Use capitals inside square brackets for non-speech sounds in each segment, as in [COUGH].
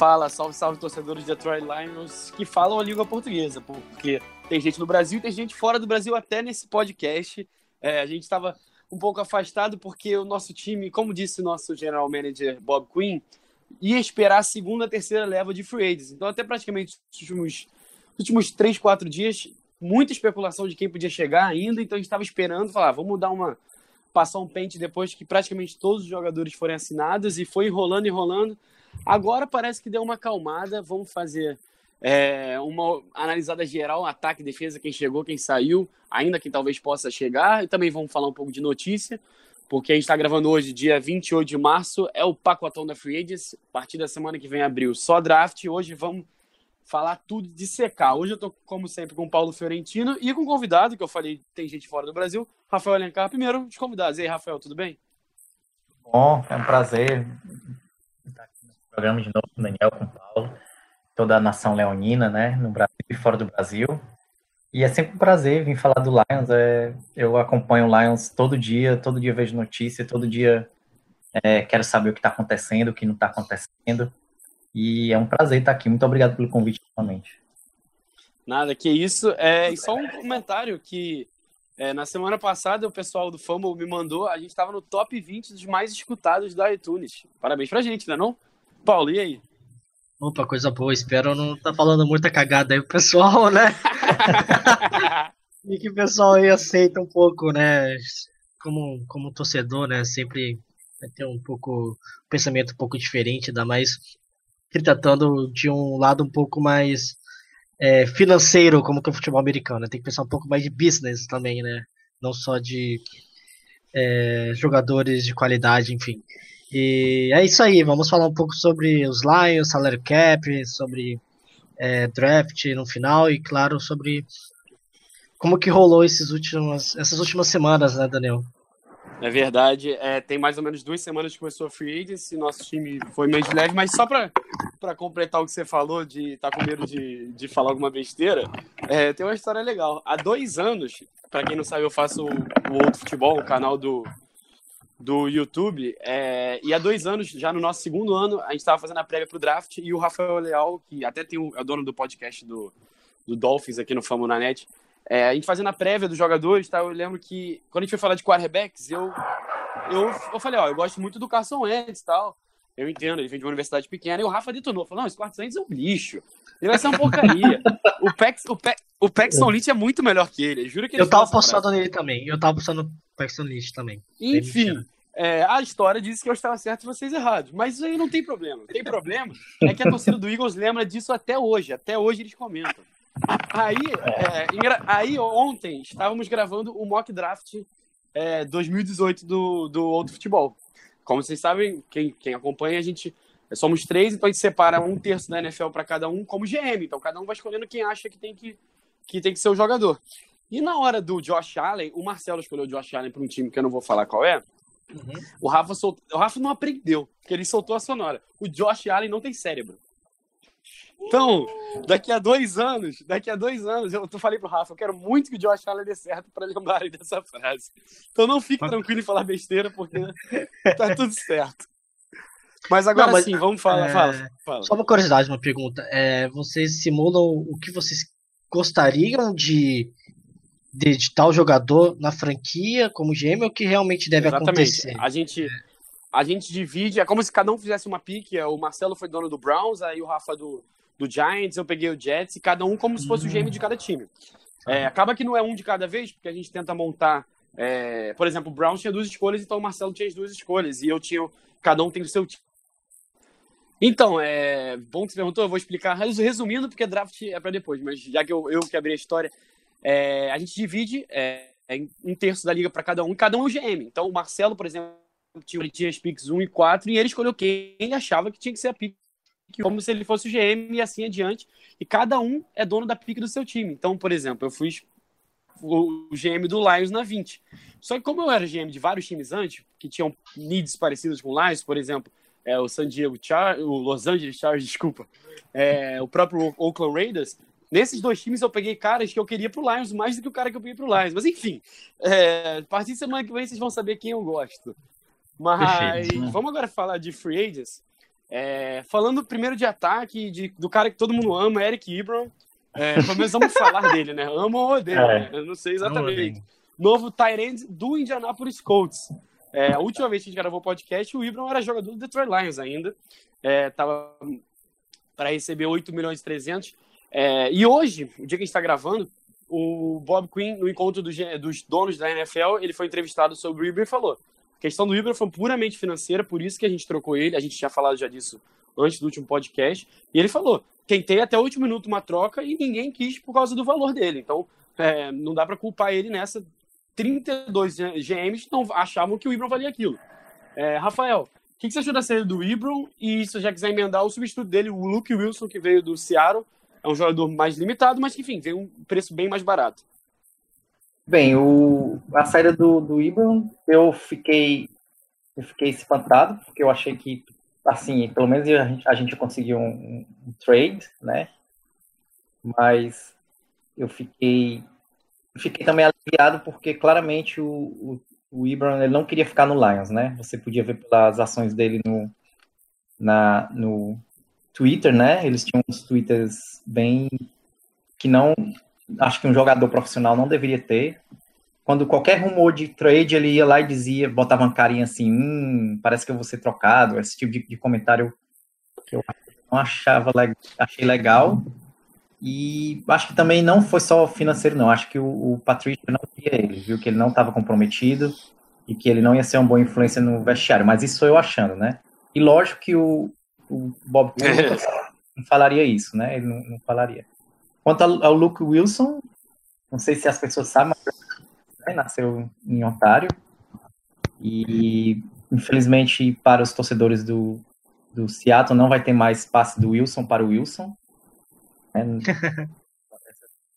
Fala, salve, salve torcedores de Detroit Lions que falam a língua portuguesa, porque tem gente no Brasil e tem gente fora do Brasil até nesse podcast. É, a gente estava um pouco afastado porque o nosso time, como disse nosso general manager Bob Quinn, ia esperar a segunda, terceira leva de free agents. Então, até praticamente os últimos, últimos três, quatro dias, muita especulação de quem podia chegar ainda. Então, a gente estava esperando, falar, ah, vamos dar uma passar um pente depois que praticamente todos os jogadores forem assinados e foi enrolando, enrolando. Agora parece que deu uma acalmada. Vamos fazer é, uma analisada geral, ataque, defesa, quem chegou, quem saiu, ainda quem talvez possa chegar. E também vamos falar um pouco de notícia, porque a gente está gravando hoje, dia 28 de março, é o pacotão da Free Agents. A partir da semana que vem abriu só draft. Hoje vamos falar tudo de secar. Hoje eu tô, como sempre, com o Paulo Fiorentino e com o convidado, que eu falei, tem gente fora do Brasil, Rafael Alencar. Primeiro, os convidados. E aí, Rafael, tudo bem? Bom, é um prazer programa de novo com o Daniel, com o Paulo, toda a nação leonina, né, no Brasil e fora do Brasil. E é sempre um prazer vir falar do Lions. É, eu acompanho o Lions todo dia, todo dia vejo notícia, todo dia é, quero saber o que está acontecendo, o que não está acontecendo. E é um prazer estar aqui. Muito obrigado pelo convite novamente. Nada, que isso. É, e só um comentário que é, na semana passada o pessoal do Fumble me mandou, a gente estava no top 20 dos mais escutados da iTunes. Parabéns pra gente, né não? Paulo, e aí? Opa, coisa boa. Espero não tá falando muita cagada aí pro pessoal, [LAUGHS] né? e que o pessoal aí aceita um pouco, né? Como, como torcedor, né? Sempre ter um pouco, um pensamento um pouco diferente, ainda mais tratando de um lado um pouco mais é, financeiro, como que é o futebol americano. Né? Tem que pensar um pouco mais de business também, né? Não só de é, jogadores de qualidade, enfim. E é isso aí, vamos falar um pouco sobre os Lions, salary cap, sobre é, draft no final e, claro, sobre como que rolou esses últimos, essas últimas semanas, né, Daniel? É verdade, é, tem mais ou menos duas semanas que começou a Free Agency, nosso time foi meio de leve, mas só para completar o que você falou, de estar tá com medo de, de falar alguma besteira, é, tem uma história legal. Há dois anos, para quem não sabe, eu faço o, o Outro Futebol, o canal do, do YouTube. É, e há dois anos, já no nosso segundo ano, a gente estava fazendo a prévia para o draft e o Rafael Leal, que até tem o, é o dono do podcast do, do Dolphins aqui no Famo na Net, é, a gente fazendo a prévia dos jogadores, tá? eu lembro que quando a gente foi falar de quarterbacks, eu, eu, eu falei, ó, eu gosto muito do Carson Wentz e tal. Eu entendo, ele vem de uma universidade pequena, e o Rafa detonou, falou, não, esse Carson Wentz é um lixo. Ele vai ser uma porcaria. o, Pax, o, Pe, o Paxton Lynch é muito melhor que ele. Juro que ele Eu tava apostando nele também. Eu tava apostando Lynch também. Enfim, é, a história disse que eu estava certo e vocês errados. Mas isso aí não tem problema. Tem problema é que a torcida do Eagles lembra disso até hoje. Até hoje eles comentam. Aí, é, aí ontem, estávamos gravando o mock draft é, 2018 do, do Outro Futebol. Como vocês sabem, quem, quem acompanha, a gente somos três, então a gente separa um terço da NFL para cada um como GM. Então cada um vai escolhendo quem acha que tem que, que, tem que ser o jogador. E na hora do Josh Allen, o Marcelo escolheu o Josh Allen para um time que eu não vou falar qual é. Uhum. O, Rafa soltou, o Rafa não aprendeu, porque ele soltou a sonora. O Josh Allen não tem cérebro. Então, daqui a dois anos, daqui a dois anos, eu, eu falei pro Rafa, eu quero muito que o Josh Allen dê certo para lembrarem dessa frase. Então não fique tranquilo em falar besteira, porque tá tudo certo. Mas agora não, mas, sim, vamos falar, é... fala, fala, Só uma curiosidade, uma pergunta. É, vocês simulam o que vocês gostariam de de, de tal jogador na franquia como GM ou que realmente deve Exatamente. acontecer? A gente, a gente divide, é como se cada um fizesse uma pique. É, o Marcelo foi dono do Browns, aí o Rafa do, do Giants, eu peguei o Jets, e cada um como se fosse hum. o GM de cada time. É, acaba que não é um de cada vez, porque a gente tenta montar. É, por exemplo, o Browns tinha duas escolhas, então o Marcelo tinha as duas escolhas, e eu tinha. Cada um tem o seu time. Então, é bom que você perguntou, eu vou explicar [LAUGHS] resumindo, porque draft é para depois, mas já que eu, eu que abri a história, é, a gente divide é, um terço da liga para cada um, cada um é o GM. Então, o Marcelo, por exemplo, tinha, as picks 1 e 4, e ele escolheu quem achava que tinha que ser a pick, como se ele fosse o GM e assim adiante. E cada um é dono da pick do seu time. Então, por exemplo, eu fui o GM do Lions na 20. Só que como eu era GM de vários times antes, que tinham needs parecidos com o Lions, por exemplo, é, o San Diego Char o Los Angeles Chargers, [LAUGHS] desculpa, é, o próprio Oakland Raiders, nesses dois times eu peguei caras que eu queria pro Lions mais do que o cara que eu peguei pro Lions. Mas enfim, é, a partir de semana que vem vocês vão saber quem eu gosto. Mas Perfeito, né? vamos agora falar de free agents. É, falando primeiro de ataque, de, do cara que todo mundo ama, Eric Ebron. É, pelo menos vamos [LAUGHS] falar dele, né? Amo ou odeio, é. né? Eu não sei exatamente. Novo Tyrant do Indianapolis Colts. É, a última vez que a gente gravou o podcast, o Ibram era jogador do Detroit Lions ainda. É, tava para receber 8 milhões e 300. É, e hoje, o dia que a gente está gravando, o Bob Quinn, no encontro dos, dos, donos da NFL, ele foi entrevistado sobre o Ibram e falou: a questão do Ibram foi puramente financeira, por isso que a gente trocou ele. A gente tinha falado já disso antes do último podcast. E ele falou: tentei até o último minuto uma troca e ninguém quis por causa do valor dele. Então, é, não dá para culpar ele nessa. 32 GMs não achavam que o Ibram valia aquilo. É, Rafael, o que, que, você achou da saída do Ibram? E se você já quiser emendar o substituto dele, o Luke Wilson, que veio do Seattle, é um jogador mais limitado, mas que, enfim, veio um preço bem mais barato. Bem, o, a saída do, do Ibram, eu fiquei, eu fiquei espantado, porque eu achei que assim, pelo menos a gente, a gente conseguiu um, um, trade, né? Mas eu fiquei, fiquei também aliviado porque claramente o, o, o Ibram ele não queria ficar no Lions, né? Você podia ver pelas ações dele no, na, no Twitter, né? Eles tinham uns twitters bem que não acho que um jogador profissional não deveria ter. Quando qualquer rumor de trade, ele ia lá e dizia, botava uma carinha assim, hum, parece que eu vou ser trocado, esse tipo de, de comentário que eu não achava, achei legal, e acho que também não foi só financeiro, não, acho que o, o Patrício não queria ele, viu? Que ele não estava comprometido, e que ele não ia ser uma boa influência no vestiário, mas isso eu achando, né, e lógico que o, o Bob não falaria isso, né, ele não, não falaria. Quanto ao, ao Luke Wilson, não sei se as pessoas sabem, mas nasceu em Ontário. E, infelizmente, para os torcedores do, do Seattle, não vai ter mais passe do Wilson para o Wilson. Né? [LAUGHS]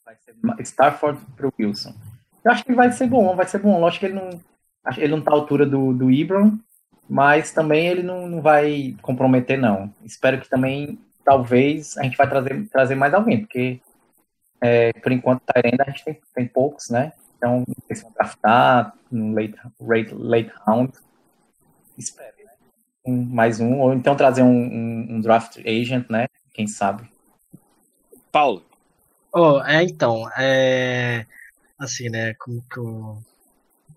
vai ser Starford para o Wilson. Eu acho que vai ser bom, vai ser bom. Lógico que ele não, ele não está à altura do, do Ibram, mas também ele não, não vai comprometer, não. Espero que também, talvez, a gente vai trazer, trazer mais alguém, porque é, por enquanto, Tyrenda a gente tem, tem poucos, né? Então, não sei se vão draftar no late, late, late round. Espere, né? Um, mais um, ou então trazer um, um, um, draft agent, né? Quem sabe. Paulo. Oh, é, então, é, assim, né, como que o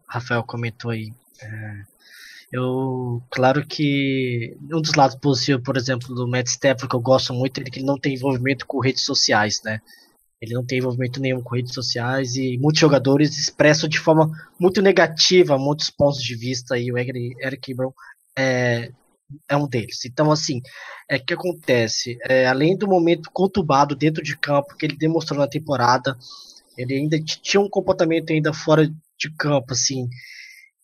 Rafael comentou aí, é, eu, claro que um dos lados positivos, por exemplo, do Matt Stafford, que eu gosto muito, é que ele não tem envolvimento com redes sociais, né, ele não tem envolvimento nenhum com redes sociais e muitos jogadores expressam de forma muito negativa muitos pontos de vista e o Eric Ebron é, é um deles. Então, assim, é que acontece? É, além do momento conturbado dentro de campo que ele demonstrou na temporada, ele ainda tinha um comportamento ainda fora de campo, assim,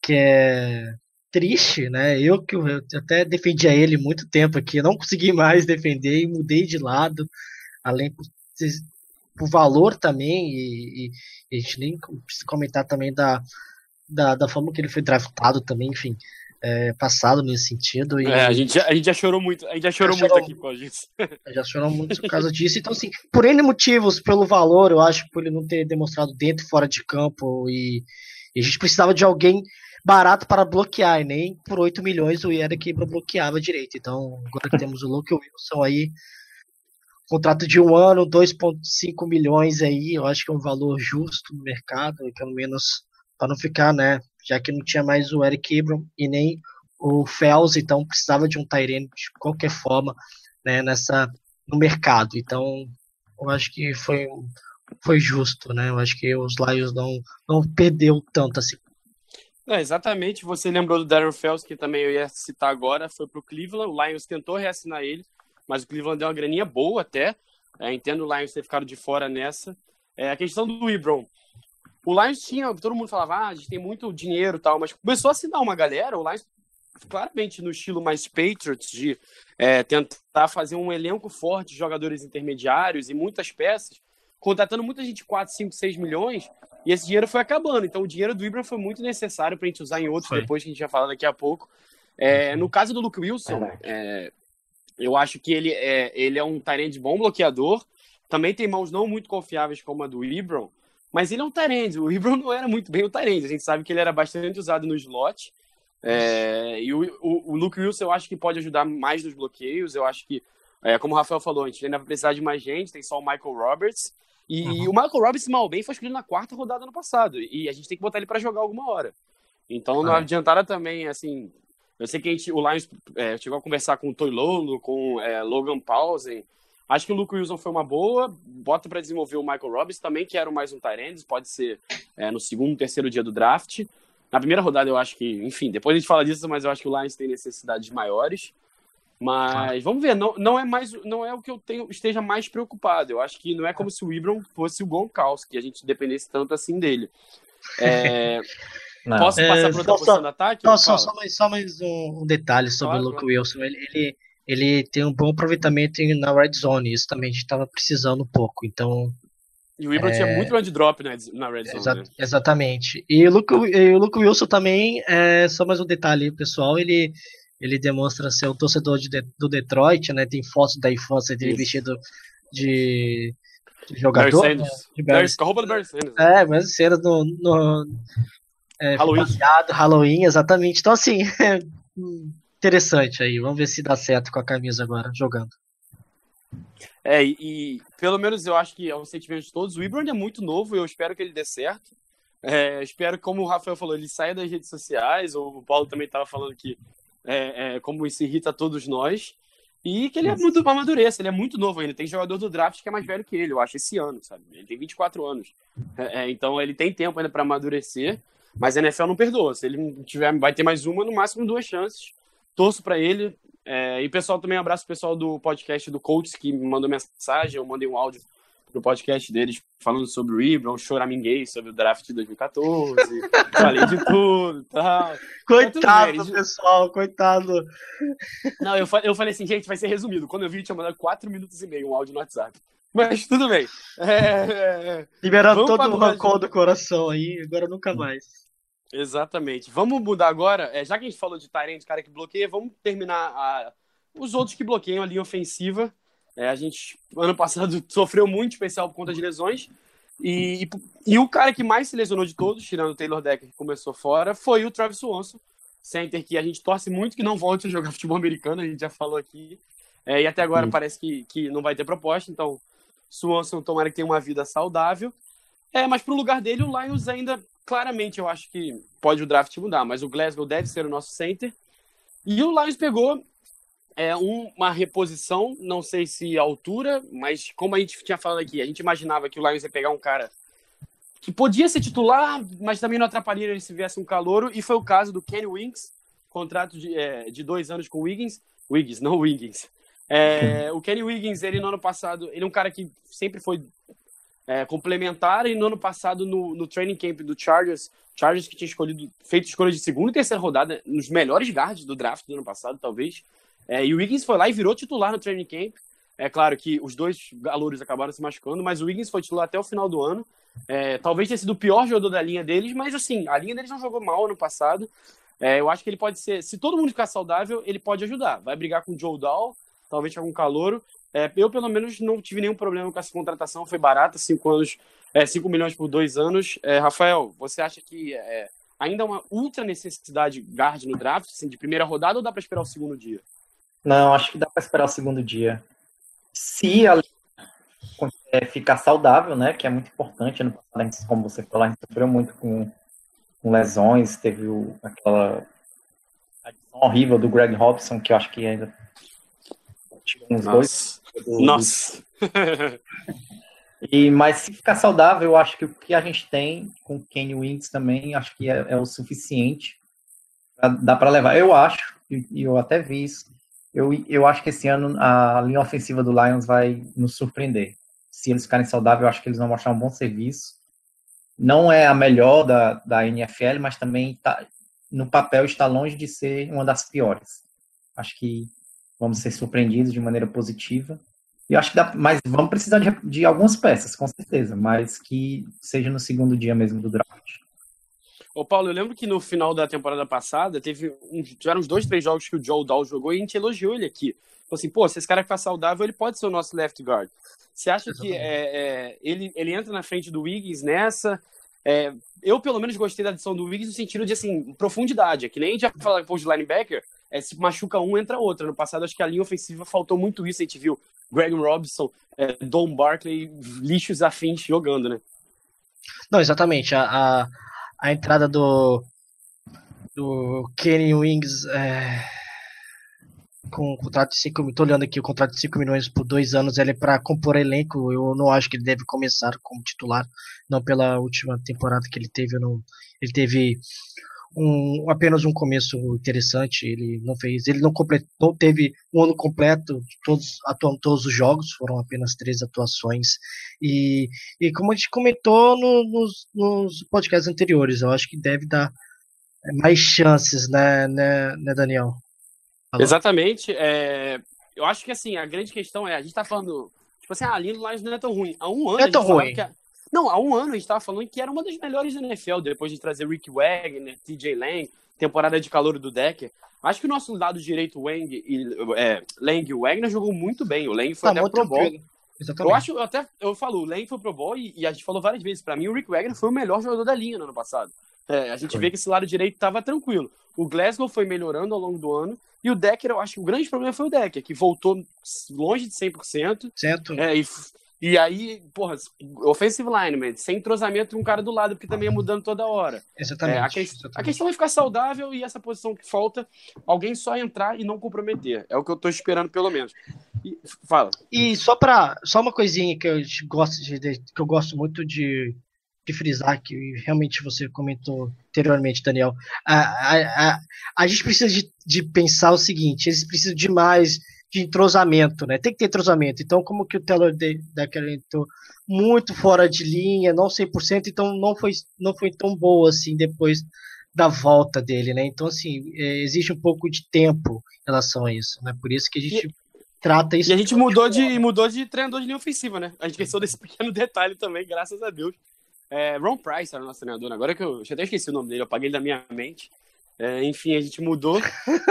que é triste, né? Eu que eu até defendia ele muito tempo aqui, não consegui mais defender e mudei de lado, além por por valor também, e, e, a gente nem precisa comentar também da, da, da, forma que ele foi draftado também, enfim, é, passado nesse sentido. E, é, a, gente, a gente já chorou muito, a gente já chorou já muito chorou, aqui com a gente. Já chorou muito por causa disso. Então, assim, por N motivos, pelo valor, eu acho, por ele não ter demonstrado dentro e fora de campo, e, e a gente precisava de alguém barato para bloquear, e nem por 8 milhões o Eric bloqueava direito. Então, agora que temos o Luke Wilson aí, contrato de um ano, 2,5 milhões aí, eu acho que é um valor justo no mercado, pelo menos para não ficar, né? Já que não tinha mais o Eric Ibram e nem o Fels, então precisava de um Tyrene de qualquer forma, né? Nessa no mercado. Então, eu acho que foi foi justo, né? Eu acho que os Lions não não perdeu tanto assim. É, exatamente. Você lembrou do Darren Fels, que também eu ia citar agora, foi para o Cleveland. O Lions tentou reassinar ele, mas o Cleveland deu uma graninha boa até. É, entendo o Lions ter ficado de fora nessa. É, a questão do Ibron. O Lions tinha, todo mundo falava, ah, a gente tem muito dinheiro e tal, mas começou a assinar uma galera, o Lions claramente no estilo mais Patriots, de é, tentar fazer um elenco forte de jogadores intermediários e muitas peças, contratando muita gente 4, 5, 6 milhões, e esse dinheiro foi acabando. Então o dinheiro do Ibram foi muito necessário para a gente usar em outros, foi. depois que a gente vai falar daqui a pouco. É, no caso do Luke Wilson, é, eu acho que ele é, ele é um Tyrande bom bloqueador, também tem mãos não muito confiáveis como a do Ibram, mas ele é um Tyrande. O Ibram não era muito bem o Tyrande. A gente sabe que ele era bastante usado no slot. É, e o, o, o, Luke Wilson eu acho que pode ajudar mais nos bloqueios. Eu acho que, é, como o Rafael falou, a gente ainda vai precisar de mais gente. Tem só o Michael Roberts. E uhum. o Michael Roberts, mal bem, foi escolhido na quarta rodada no passado. E a gente tem que botar ele para jogar alguma hora. Então, não ah. adiantara também, assim. Eu sei que a gente, o Lions é, chegou a conversar com o Toilolo, com é, Logan Paulsen. Acho que o Luke Wilson foi uma boa. Bota para desenvolver o Michael Robbins também, que era mais um Tyrande, pode ser é, no segundo, terceiro dia do draft. Na primeira rodada, eu acho que, enfim, depois a gente fala disso, mas eu acho que o Lions tem necessidades maiores. Mas vamos ver, não, não é mais não é o que eu tenho esteja mais preocupado. Eu acho que não é como se o Ibram fosse o Gronkowski, que a gente dependesse tanto assim dele. É, [LAUGHS] posso passar é, para outra posição do ataque? Só, só, só, mais, só mais um, detalhe sobre claro, o Luke Wilson. Ele, ele, ele tem um bom aproveitamento na red zone, isso também a gente estava precisando um pouco, então... E o Ibram é... tinha muito red drop né, na red zone. Exa né? Exatamente. E o, Luke, e o Luke Wilson também, é, só mais um detalhe pessoal, ele, ele demonstra ser um torcedor de, do Detroit, né, tem fotos da infância dele isso. vestido de, de jogador. Barry né, de Barry... Com a roupa do Barry Sanders. É, mas cenas no, no é, Halloween. Halloween, exatamente. Então, assim, [LAUGHS] interessante aí. Vamos ver se dá certo com a camisa agora, jogando. É, e, e pelo menos eu acho que aos sentimentos de todos, o Ibram é muito novo e eu espero que ele dê certo. É, espero, como o Rafael falou, ele saia das redes sociais, ou o Paulo também estava falando que é, é, como isso irrita todos nós, e que ele é muito amadureça, ele é muito novo ainda. Tem jogador do draft que é mais velho que ele, eu acho, esse ano, sabe? Ele tem 24 anos. É, é, então ele tem tempo ainda para amadurecer, mas a NFL não perdoa. Se ele tiver, vai ter mais uma, no máximo duas chances torço para ele. É, e pessoal, também um abraço pro pessoal do podcast do Coaches que me mandou mensagem, eu mandei um áudio pro podcast deles falando sobre o Ibram, choraminguei sobre o draft de 2014, [LAUGHS] falei de tudo tal. Coitado do pessoal, coitado. Não, eu, eu falei assim, gente, vai ser resumido. Quando eu vi, tinha mandado 4 minutos e meio um áudio no WhatsApp. Mas tudo bem. É, é, é. Liberando todo o rancor do coração aí, agora nunca mais. Exatamente. Vamos mudar agora. É, já que a gente falou de Tyrant, cara que bloqueia, vamos terminar a... os outros que bloqueiam a linha ofensiva. É, a gente, ano passado, [LAUGHS] sofreu muito especial por conta de lesões. E, e, e, o cara que mais se lesionou de todos, tirando o Taylor Decker, que começou fora, foi o Travis Swanson, center que a gente torce muito que não volte a jogar [LAUGHS] futebol americano, a gente já falou aqui. É, e até agora Sim. parece que, que não vai ter proposta, então Swanson tomara que tenha uma vida saudável. É, mas pro lugar dele, o Lions ainda claramente eu acho que pode o draft mudar, mas o Glasgow deve ser o nosso center. E o Lions pegou é, um, uma reposição, não sei se altura, mas como a gente tinha falado aqui, a gente imaginava que o Lions ia pegar um cara que podia ser titular, mas também não atrapalharia ele se viesse um calouro, e foi o caso do Kenny Wiggins, contrato de, é, de dois anos com o Wiggins, Wiggins, não Wiggins. É, o Kenny Wiggins, ele no ano passado, ele é um cara que sempre foi é, complementar. E no ano passado, no, no training camp do Chargers, Chargers que tinha escolhido, feito escolha de segunda e terceira rodada, nos melhores guards do draft do ano passado, talvez. É, e o Wiggins foi lá e virou titular no training camp. É claro que os dois galouros acabaram se machucando, mas o Wiggins foi titular até o final do ano. É, talvez tenha sido o pior jogador da linha deles, mas assim, a linha deles não jogou mal ano passado. É, eu acho que ele pode ser, se todo mundo ficar saudável, ele pode ajudar. Vai brigar com o Joe Dahl, talvez com algum calouro, é, eu, pelo menos, não tive nenhum problema com essa contratação, foi barata, 5 anos, é, 5 milhões por dois anos. É, Rafael, você acha que é, ainda é uma ultra necessidade guard no draft, assim, de primeira rodada, ou dá para esperar o segundo dia? Não, acho que dá para esperar o segundo dia. Se a é, ficar saudável, né, que é muito importante, no passado, como você falou, a gente sofreu muito com, com lesões, teve o, aquela adição horrível do Greg Robson, que eu acho que ainda uns Nossa. dois do, Nossa! e, mas se ficar saudável, eu acho que o que a gente tem com o Kenny Wings também, acho que é, é o suficiente. Pra, dá para levar. Eu acho, e eu até vi isso, eu, eu acho que esse ano a linha ofensiva do Lions vai nos surpreender. se eles ficarem saudáveis, eu acho que eles vão mostrar um bom serviço. Não é a melhor da, da NFL, mas também tá, no papel está longe de ser uma das piores. Acho que vamos ser surpreendidos de maneira positiva. E acho que dá, mas vamos precisar de, de algumas peças, com certeza, mas que seja no segundo dia mesmo do draft. Ô, Paulo, eu lembro que no final da temporada passada teve um, tiveram uns dois, três jogos que o Joe Dow jogou e a gente elogiou ele aqui. Falou assim, pô, se esse cara ficar saudável, ele pode ser o nosso left guard. Você acha Exatamente. que é, é, ele, ele entra na frente do Wiggins nessa? É, eu, pelo menos, gostei da adição do Wiggins no sentido de, assim, profundidade. É que nem a gente já falou depois de linebacker, é, se machuca um, entra outro. No passado, acho que a linha ofensiva faltou muito isso. A gente viu Greg Robinson, é, Don Barkley, lixos afins jogando, né? Não, exatamente. A, a, a entrada do, do Kenny Wings é, com um contrato de 5 milhões. Tô olhando aqui o contrato de 5 milhões por dois anos. Ele é para compor elenco. Eu não acho que ele deve começar como titular. Não pela última temporada que ele teve. Não, ele teve um, apenas um começo interessante. Ele não fez, ele não completou, teve um ano completo, todos atuando todos os jogos, foram apenas três atuações. E, e como a gente comentou no, nos, nos podcasts anteriores, eu acho que deve dar mais chances, né, né, né Daniel? Falou. Exatamente. É, eu acho que assim, a grande questão é, a gente tá falando, tipo assim, ah, a linha do Lions não é tão ruim. Há um ano é tão ruim. Que a, não, há um ano a gente estava falando que era uma das melhores da NFL, depois de trazer Rick Wagner, TJ Lang, temporada de calor do Decker. Acho que o nosso lado direito, Wang e, é, Lang e Wagner jogou muito bem. O Lang foi tá até pro Bowl. Exatamente. Eu acho, eu até, eu falo, o Lang foi pro Bowl e, e, a gente falou várias vezes, para mim o Rick Wagner foi o melhor jogador da linha no ano passado. É, a gente foi. vê que esse lado direito estava tranquilo. O Glasgow foi melhorando ao longo do ano e o Decker, eu acho que o grande problema foi o Decker, que voltou longe de 100%. Certo. É, e e aí, porra, offensive lineman, sem entrosamento com um cara do lado, porque também é mudando toda hora. Exatamente, é, a, que... exatamente. a, questão é ficar saudável e essa posição que falta, alguém só entrar e não comprometer. É o que eu tô esperando, pelo menos. E, fala. E só para só uma coisinha que eu gosto de, que eu gosto muito de, de frisar, que realmente você comentou anteriormente, Daniel. A, a, a, a gente precisa de, de pensar o seguinte: eles precisam de mais de entrosamento, né? Tem que ter entrosamento. Então, como que o Taylor Decker entrou muito fora de linha, não 100%, então não foi, não foi tão boa assim depois da volta dele, né? Então, assim, é, existe um pouco de tempo em relação a isso, né? Por isso que a gente e, trata isso. E a gente mudou de, mudou de treinador de linha ofensiva, né? A gente esqueceu desse [LAUGHS] pequeno detalhe também, graças a Deus. É, Ron Price era o nosso treinador, agora que eu, eu até esqueci o nome dele, eu apaguei ele da minha mente. É, enfim, a gente mudou.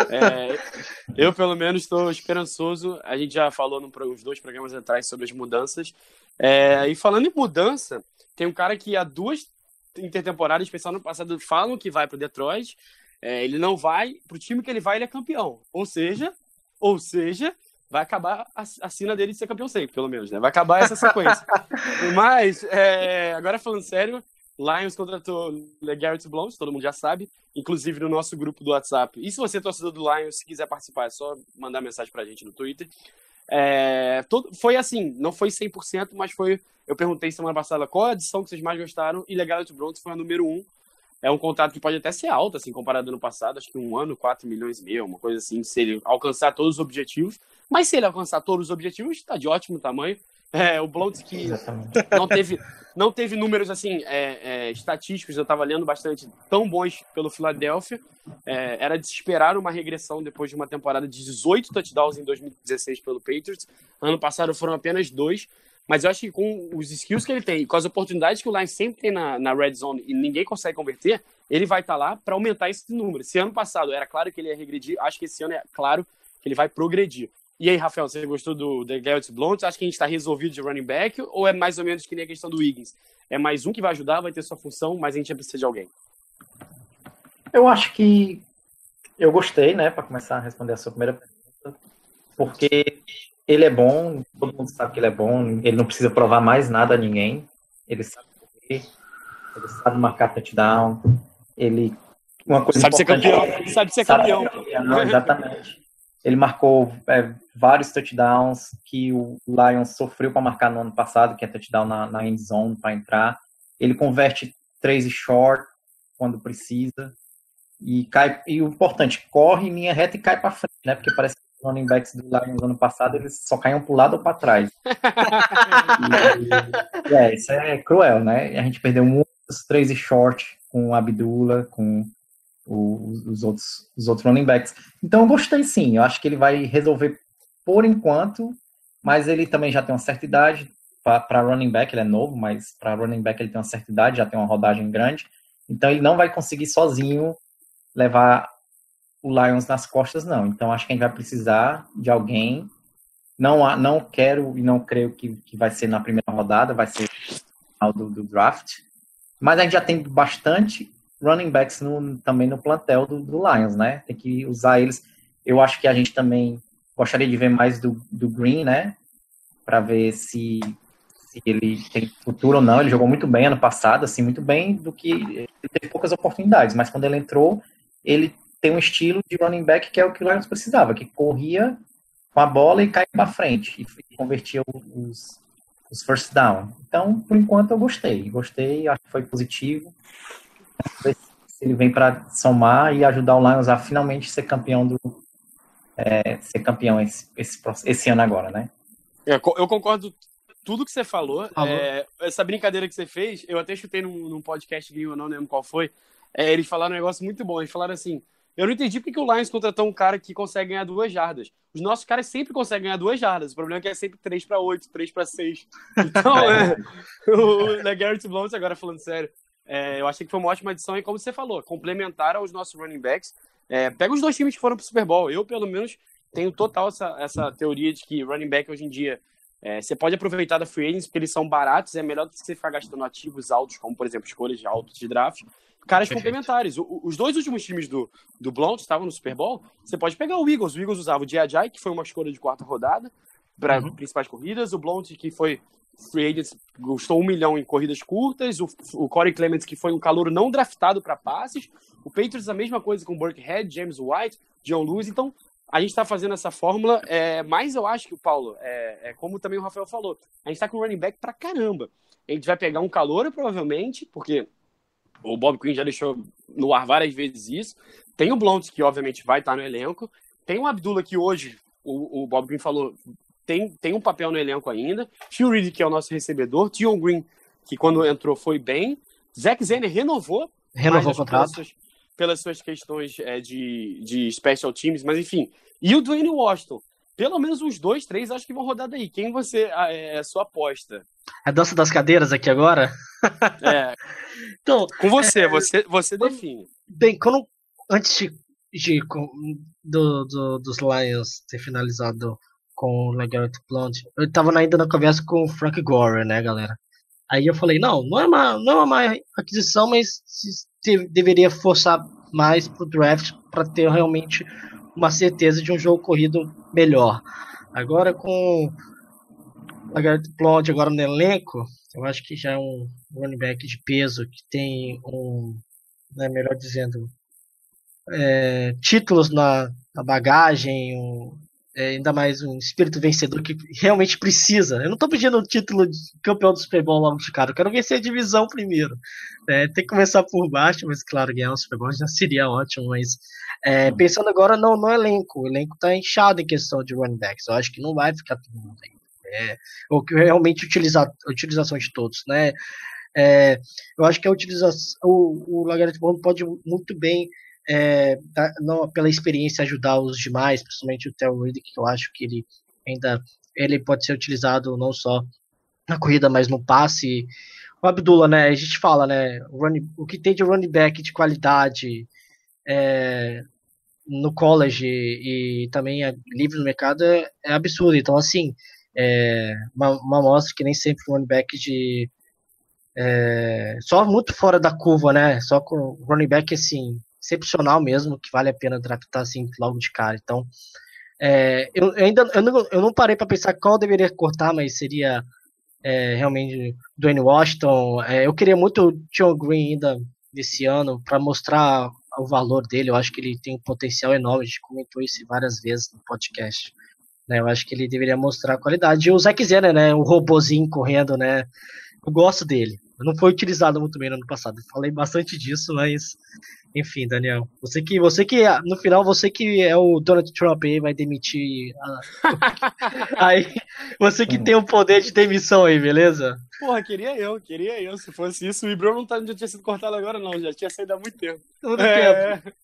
É, [LAUGHS] eu, pelo menos, estou esperançoso. A gente já falou nos dois programas atrás sobre as mudanças. É, e falando em mudança, tem um cara que há duas intertemporadas, especial no passado, falam que vai para o Detroit. É, ele não vai. Para o time que ele vai, ele é campeão. Ou seja, ou seja, vai acabar a, a sina dele de ser campeão sempre, pelo menos. Né? Vai acabar essa sequência. [LAUGHS] Mas, é, agora falando sério, Lions contratou Garrett Blount, todo mundo já sabe, inclusive no nosso grupo do WhatsApp. E se você é torcedor do Lions, se quiser participar, é só mandar mensagem pra gente no Twitter. É, todo, foi assim, não foi 100%, mas foi. Eu perguntei semana passada qual a adição que vocês mais gostaram, e Garrett Blount foi a número 1. Um. É um contrato que pode até ser alto, assim, comparado ao ano passado, acho que um ano, 4 milhões e meio, uma coisa assim, se ele alcançar todos os objetivos. Mas se ele alcançar todos os objetivos, está de ótimo tamanho. É, o Blount que não teve, não teve números assim é, é, estatísticos, eu estava lendo bastante, tão bons pelo Philadelphia. É, era de esperar uma regressão depois de uma temporada de 18 touchdowns em 2016 pelo Patriots. Ano passado foram apenas dois. Mas eu acho que com os skills que ele tem, com as oportunidades que o Lions sempre tem na, na red zone e ninguém consegue converter, ele vai estar tá lá para aumentar esse número. Se ano passado era claro que ele ia regredir, acho que esse ano é claro que ele vai progredir. E aí, Rafael, você gostou do The Garrett Blount? Acha que a gente está resolvido de running back ou é mais ou menos que nem a questão do Wiggins? É mais um que vai ajudar, vai ter sua função, mas a gente precisa de alguém. Eu acho que eu gostei, né, para começar a responder a sua primeira pergunta, porque ele é bom, todo mundo sabe que ele é bom, ele não precisa provar mais nada a ninguém, ele sabe correr, ele sabe marcar touchdown, ele uma coisa sabe ser campeão, sabe ser sabe campeão. campeão exatamente. Ele marcou é, vários touchdowns que o Lions sofreu para marcar no ano passado, que é touchdown na, na end zone para entrar. Ele converte três e short quando precisa. E cai e o importante, corre em linha reta e cai para frente, né? Porque parece que running backs do Lions ano passado, eles só caíam para o lado ou para trás. [LAUGHS] e, é, isso é cruel, né? A gente perdeu muitos três e short com o Abdullah, com os, outros, os outros running backs. Então eu gostei sim, eu acho que ele vai resolver por enquanto, mas ele também já tem uma certa idade. Para running back, ele é novo, mas para running back ele tem uma certa idade, já tem uma rodagem grande. Então ele não vai conseguir sozinho levar o Lions nas costas, não. Então acho que a gente vai precisar de alguém. Não, não quero e não creio que, que vai ser na primeira rodada, vai ser no do, do draft. Mas a gente já tem bastante running backs no, também no plantel do, do, Lions, né? Tem que usar eles. Eu acho que a gente também gostaria de ver mais do, do Green, né? Para ver se, se ele tem futuro ou não. Ele jogou muito bem ano passado, assim, muito bem do que ele teve poucas oportunidades, mas quando ele entrou, ele tem um estilo de running back que é o que o Lions precisava, que corria com a bola e caía para frente e convertia os, os first down. Então, por enquanto, eu gostei. Gostei, acho que foi positivo. Ele vem para somar e ajudar o Lions a finalmente ser campeão do é, ser campeão esse, esse, esse ano agora, né? Eu concordo tudo que você falou. É, essa brincadeira que você fez, eu até chutei num, num podcast eu não lembro qual foi. É, eles falaram um negócio muito bom. Eles falaram assim: eu não entendi porque o Lions contratou um cara que consegue ganhar duas jardas. Os nossos caras sempre conseguem ganhar duas jardas. O problema é que é sempre 3 para 8, 3 para 6. Então, é, o né, Garrett Blount, agora falando sério, é, eu achei que foi uma ótima adição e, como você falou, complementar aos nossos running backs. É, pega os dois times que foram para o Super Bowl. Eu, pelo menos, tenho total essa, essa teoria de que running back hoje em dia é, você pode aproveitar da free agents porque eles são baratos, é melhor do que você ficar gastando ativos altos, como por exemplo escolhas de altos de draft, caras Perfeito. complementares. O, os dois últimos times do, do Blount estavam no Super Bowl. Você pode pegar o Eagles. O Eagles usava o Diajay, que foi uma escolha de quarta rodada para uhum. principais corridas. O Blount, que foi free agent, custou um milhão em corridas curtas. O, o Corey Clements, que foi um calor não draftado para passes. O Patriots, a mesma coisa com Burkhead, James White, John Lewis. Então, a gente está fazendo essa fórmula, é, mas eu acho que o Paulo, é, é, como também o Rafael falou, a gente está com running back para caramba. A gente vai pegar um calor, provavelmente, porque o Bob Quinn já deixou no ar várias vezes isso. Tem o Blount, que obviamente vai estar no elenco. Tem o Abdullah, que hoje, o, o Bob Green falou, tem, tem um papel no elenco ainda. Phil Reed, que é o nosso recebedor. Tion Green, que quando entrou foi bem. Zack Zener renovou. Renovou o contrato. Pelas, pelas suas questões é, de, de special teams, mas enfim. E o Dwayne Washington. Pelo menos uns dois, três, acho que vão rodar daí. Quem você é, é sua aposta? A dança das cadeiras aqui agora? [LAUGHS] É. então, com você, é, você, você define. Bem, quando antes de, de do, do, dos Lions ter finalizado com o LeGarrette Blount, eu tava ainda na conversa com o Frank Gore, né, galera? Aí eu falei, não, não é uma, não é uma aquisição, mas se, deveria forçar mais pro draft para ter realmente uma certeza de um jogo corrido melhor. Agora com a Blount agora no elenco, eu acho que já é um running back de peso que tem um, né, melhor dizendo, é, títulos na, na bagagem, um, é, ainda mais um espírito vencedor que realmente precisa. Eu não estou pedindo o título de campeão do Super Bowl logo de cara, eu quero vencer a divisão primeiro. É, tem que começar por baixo, mas claro, ganhar o Super Bowl já seria ótimo. Mas é, uhum. pensando agora no, no elenco, o elenco está inchado em questão de running backs. Eu acho que não vai ficar todo mundo aí. É, ou que realmente utilizar a utilização de todos, né? É, eu acho que a utilização, o, o Lagarto pode muito bem é, não, pela experiência ajudar os demais, principalmente o Theo Reed, que eu acho que ele ainda ele pode ser utilizado não só na corrida, mas no passe. O Abdullah, né? A gente fala, né? O, running, o que tem de running back de qualidade é, no college e também é livre no mercado é, é absurdo. Então, assim, é uma, uma amostra que nem sempre running back de é, só muito fora da curva, né? Só com running back assim excepcional mesmo, que vale a pena draftar assim logo de cara. Então, é, eu, ainda eu não, eu não parei para pensar qual deveria cortar, mas seria é, realmente Dwayne Washington. É, eu queria muito o John Green ainda desse ano para mostrar o valor dele. Eu acho que ele tem um potencial enorme. A gente comentou isso várias vezes no podcast. Né? Eu acho que ele deveria mostrar a qualidade. E o Zack Zener, né? O robozinho correndo, né? Eu gosto dele. Não foi utilizado muito bem no ano passado. Falei bastante disso, mas enfim, Daniel. Você que, você que no final você que é o Donald Trump aí vai demitir. A... [LAUGHS] aí você que tem o poder de demissão aí, beleza? Porra, queria eu, queria eu. Se fosse isso, o Ibro não, tá, não tinha sido cortado agora, não. Já tinha saído há muito tempo. Muito é... tempo.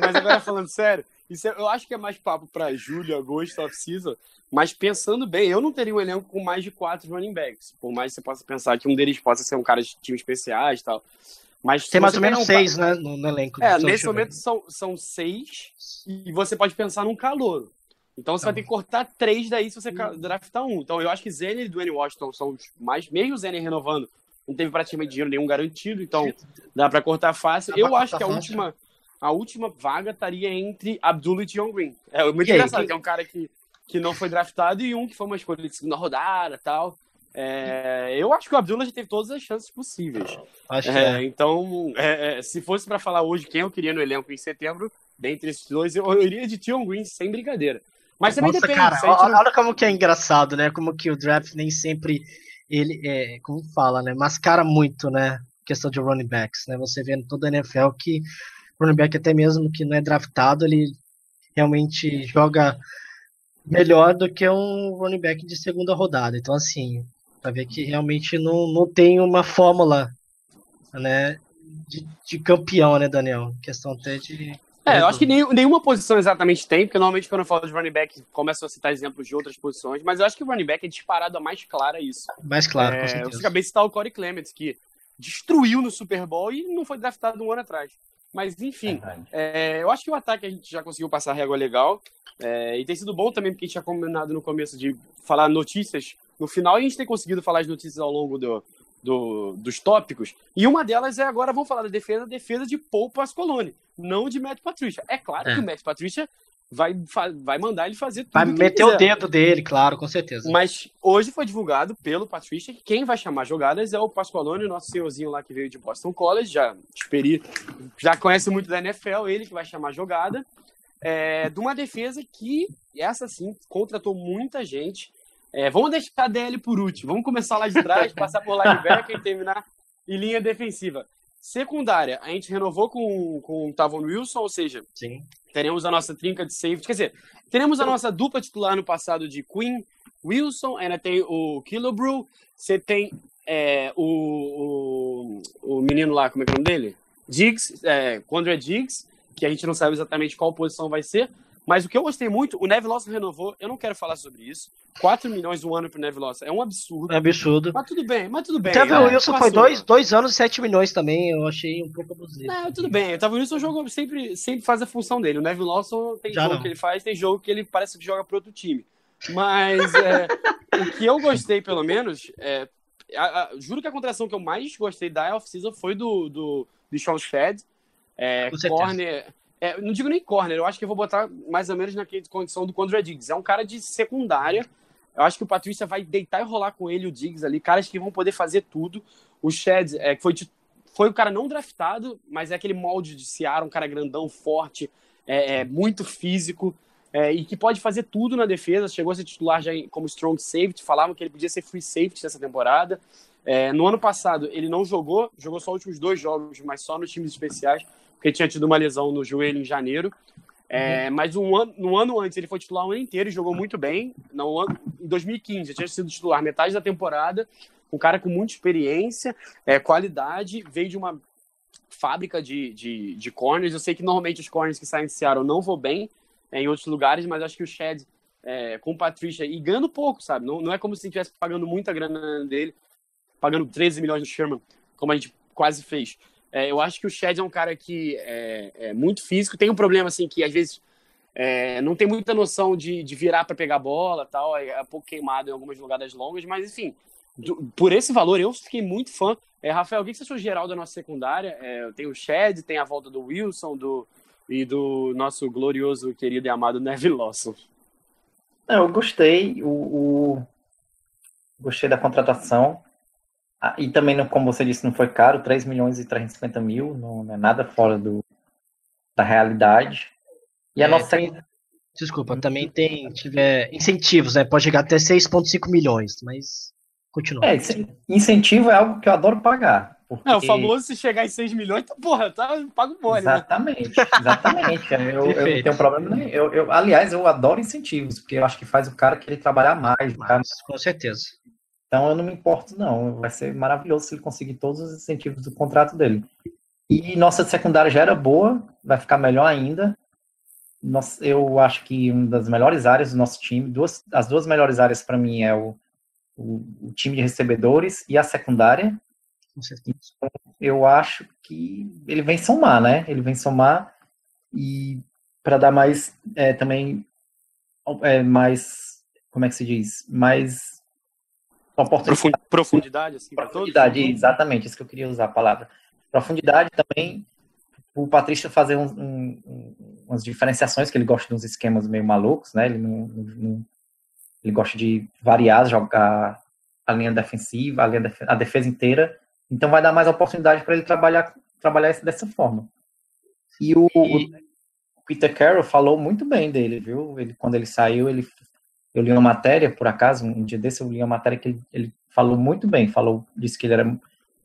Mas agora falando sério, isso é, eu acho que é mais papo para julho, agosto, off-season. Mas pensando bem, eu não teria um elenco com mais de quatro running backs. Por mais que você possa pensar que um deles possa ser um cara de time especiais e tal. Mas Tem mais ou menos um seis, né, no, no, elenco. É, nesse momento são, são seis e você pode pensar num calor. Então você vai ter que cortar três daí se você hum. draftar um. Então eu acho que Zenner e Dwayne Washington são os mais. Mesmo o renovando, não teve praticamente dinheiro nenhum garantido, então dá para cortar fácil. eu acho que a última, a última vaga estaria entre Abdullah e John Green. É muito e engraçado, aí, que é um cara que, que não foi draftado e um que foi uma escolha de segunda rodada tal. É, eu acho que o Abdullah já teve todas as chances possíveis. Acho é, é. Então, é, é, se fosse para falar hoje quem eu queria no elenco em setembro, dentre esses dois, eu, eu iria de Tion Green, sem brincadeira. Mas também Nossa, depende. Cara, olha, olha como que é engraçado, né? Como que o draft nem sempre ele é, como fala, né? Mascara muito, né? Questão de running backs, né? Você vê em toda a NFL que running back até mesmo que não é draftado, ele realmente joga melhor do que um running back de segunda rodada. Então, assim, para ver que realmente não, não tem uma fórmula, né, de, de campeão, né, Daniel? Questão até de é, eu acho que nem, nenhuma posição exatamente tem, porque normalmente quando eu falo de running back, começo a citar exemplos de outras posições, mas eu acho que o running back é disparado a mais clara isso. Mais claro, é, com certeza. Eu acabei de citar o Corey Clements, que destruiu no Super Bowl e não foi draftado um ano atrás. Mas, enfim, é, eu acho que o ataque a gente já conseguiu passar a régua legal. É, e tem sido bom também, porque a gente tinha combinado no começo de falar notícias no final, e a gente tem conseguido falar as notícias ao longo do, do, dos tópicos. E uma delas é agora, vamos falar da defesa, a defesa de Paul Pascolone, não de Matt Patricia. É claro é. que o Matt Patricia vai, vai mandar ele fazer tudo. Vai meter o dedo dele, claro, com certeza. Mas hoje foi divulgado pelo Patricia que quem vai chamar jogadas é o Pasqualone, nosso senhorzinho lá que veio de Boston College, já experi, já conhece muito da NFL, ele que vai chamar jogada. É, de uma defesa que, essa sim, contratou muita gente. É, vamos deixar a DL por último. Vamos começar lá de trás, [LAUGHS] passar por linebacker e terminar em linha defensiva. Secundária, a gente renovou com, com o Tavon Wilson, ou seja, Sim. Teremos a nossa trinca de safety. Quer dizer, teremos a nossa dupla titular no passado de Queen, Wilson, ainda tem o Killebrew, você tem é, o, o, o, menino lá, como é que é o nome dele? Diggs, é, Condra Diggs, que a gente não sabe exatamente qual posição vai ser. Mas o que eu gostei muito, o Neve Lawson renovou, eu não quero falar sobre isso. 4 milhões um ano pro Neve Lawson é um absurdo. É absurdo. Mas tudo bem, mas tudo bem. O Wilson foi dois, dois anos e 7 milhões também, eu achei um pouco abusivo. Não, tudo bem. O Tava Wilson jogou, sempre, sempre faz a função dele. O Neve Lawson tem Já jogo não. que ele faz, tem jogo que ele parece que joga pro outro time. Mas é, [LAUGHS] o que eu gostei, pelo menos, é, a, a, juro que a contratação que eu mais gostei da off-season foi do, do, do Sean. É, corner, é, não digo nem corner, eu acho que eu vou botar mais ou menos naquela condição do Condra Diggs. É um cara de secundária. Eu acho que o Patrícia vai deitar e rolar com ele o Diggs ali, caras que vão poder fazer tudo. O Shed é, foi, foi o cara não draftado, mas é aquele molde de Seara, um cara grandão, forte, é, é muito físico. É, e que pode fazer tudo na defesa. Chegou a ser titular já como strong safety, falavam que ele podia ser free safety nessa temporada. É, no ano passado ele não jogou, jogou só os últimos dois jogos, mas só nos times especiais porque tinha tido uma lesão no joelho em janeiro. É. Mas um ano, no ano antes ele foi titular o ano inteiro e jogou muito bem. No ano, em 2015, tinha sido titular metade da temporada. Um cara com muita experiência, é, qualidade, veio de uma fábrica de, de, de corners. Eu sei que normalmente os corners que saem de Seattle não vão bem é, em outros lugares, mas acho que o Shed é, com o Patricia e ganhando pouco, sabe? Não, não é como se estivesse pagando muita grana dele, pagando 13 milhões no Sherman, como a gente quase fez. É, eu acho que o Shed é um cara que é, é, muito físico, tem um problema assim que às vezes é, não tem muita noção de, de virar para pegar bola, tal, é, é pouco queimado em algumas jogadas longas, mas enfim, do, por esse valor eu fiquei muito fã. É, Rafael, o que você achou geral da nossa secundária? É, tem o Shed, tem a volta do Wilson do, e do nosso glorioso, querido e amado Neville Lawson. Eu gostei, o, o... gostei da contratação. Ah, e também, como você disse, não foi caro, 3 milhões e 350 mil, não, não é nada fora do, da realidade. E a é, nossa. Tem, desculpa, também tem tiver incentivos, né? Pode chegar até 6,5 milhões, mas Continua. É, incentivo é algo que eu adoro pagar. Porque... É, o famoso se chegar em 6 milhões, então, porra, tá, pago mole. Exatamente, né? exatamente. eu, eu não tenho problema nem. Eu, eu, aliás, eu adoro incentivos, porque eu acho que faz o cara querer trabalhar mais. Mas, cara... Com certeza. Então eu não me importo, não. Vai ser maravilhoso se ele conseguir todos os incentivos do contrato dele. E nossa secundária já era boa, vai ficar melhor ainda. Nossa, eu acho que uma das melhores áreas do nosso time, duas, as duas melhores áreas para mim é o, o, o, time de recebedores e a secundária. Então, eu acho que ele vem somar, né? Ele vem somar e para dar mais é, também é, mais como é que se diz mais oportunidade profundidade assim profundidade exatamente isso que eu queria usar a palavra. Profundidade também o Patrício fazer um, um, umas diferenciações que ele gosta de uns esquemas meio malucos né? Ele não, não ele gosta de variar jogar a linha defensiva a linha a defesa inteira. Então vai dar mais oportunidade para ele trabalhar trabalhar dessa forma. E o, e... o Peter Carroll falou muito bem dele viu? Ele quando ele saiu ele eu li uma matéria, por acaso, um dia desse eu li uma matéria que ele, ele falou muito bem, falou, disse que ele era,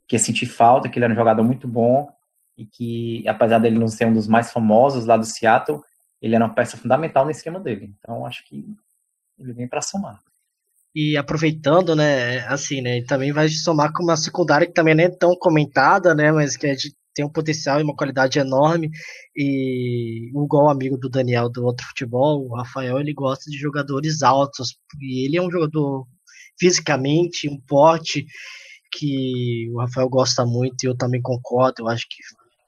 que ia sentir falta, que ele era um jogador muito bom, e que, apesar dele não ser um dos mais famosos lá do Seattle, ele era uma peça fundamental no esquema dele. Então, acho que ele vem para somar. E aproveitando, né, assim, né, também vai somar com uma secundária que também não é tão comentada, né, mas que é de tem um potencial e uma qualidade enorme. E igual amigo do Daniel do outro futebol, o Rafael, ele gosta de jogadores altos. E ele é um jogador fisicamente, um porte que o Rafael gosta muito e eu também concordo. Eu acho que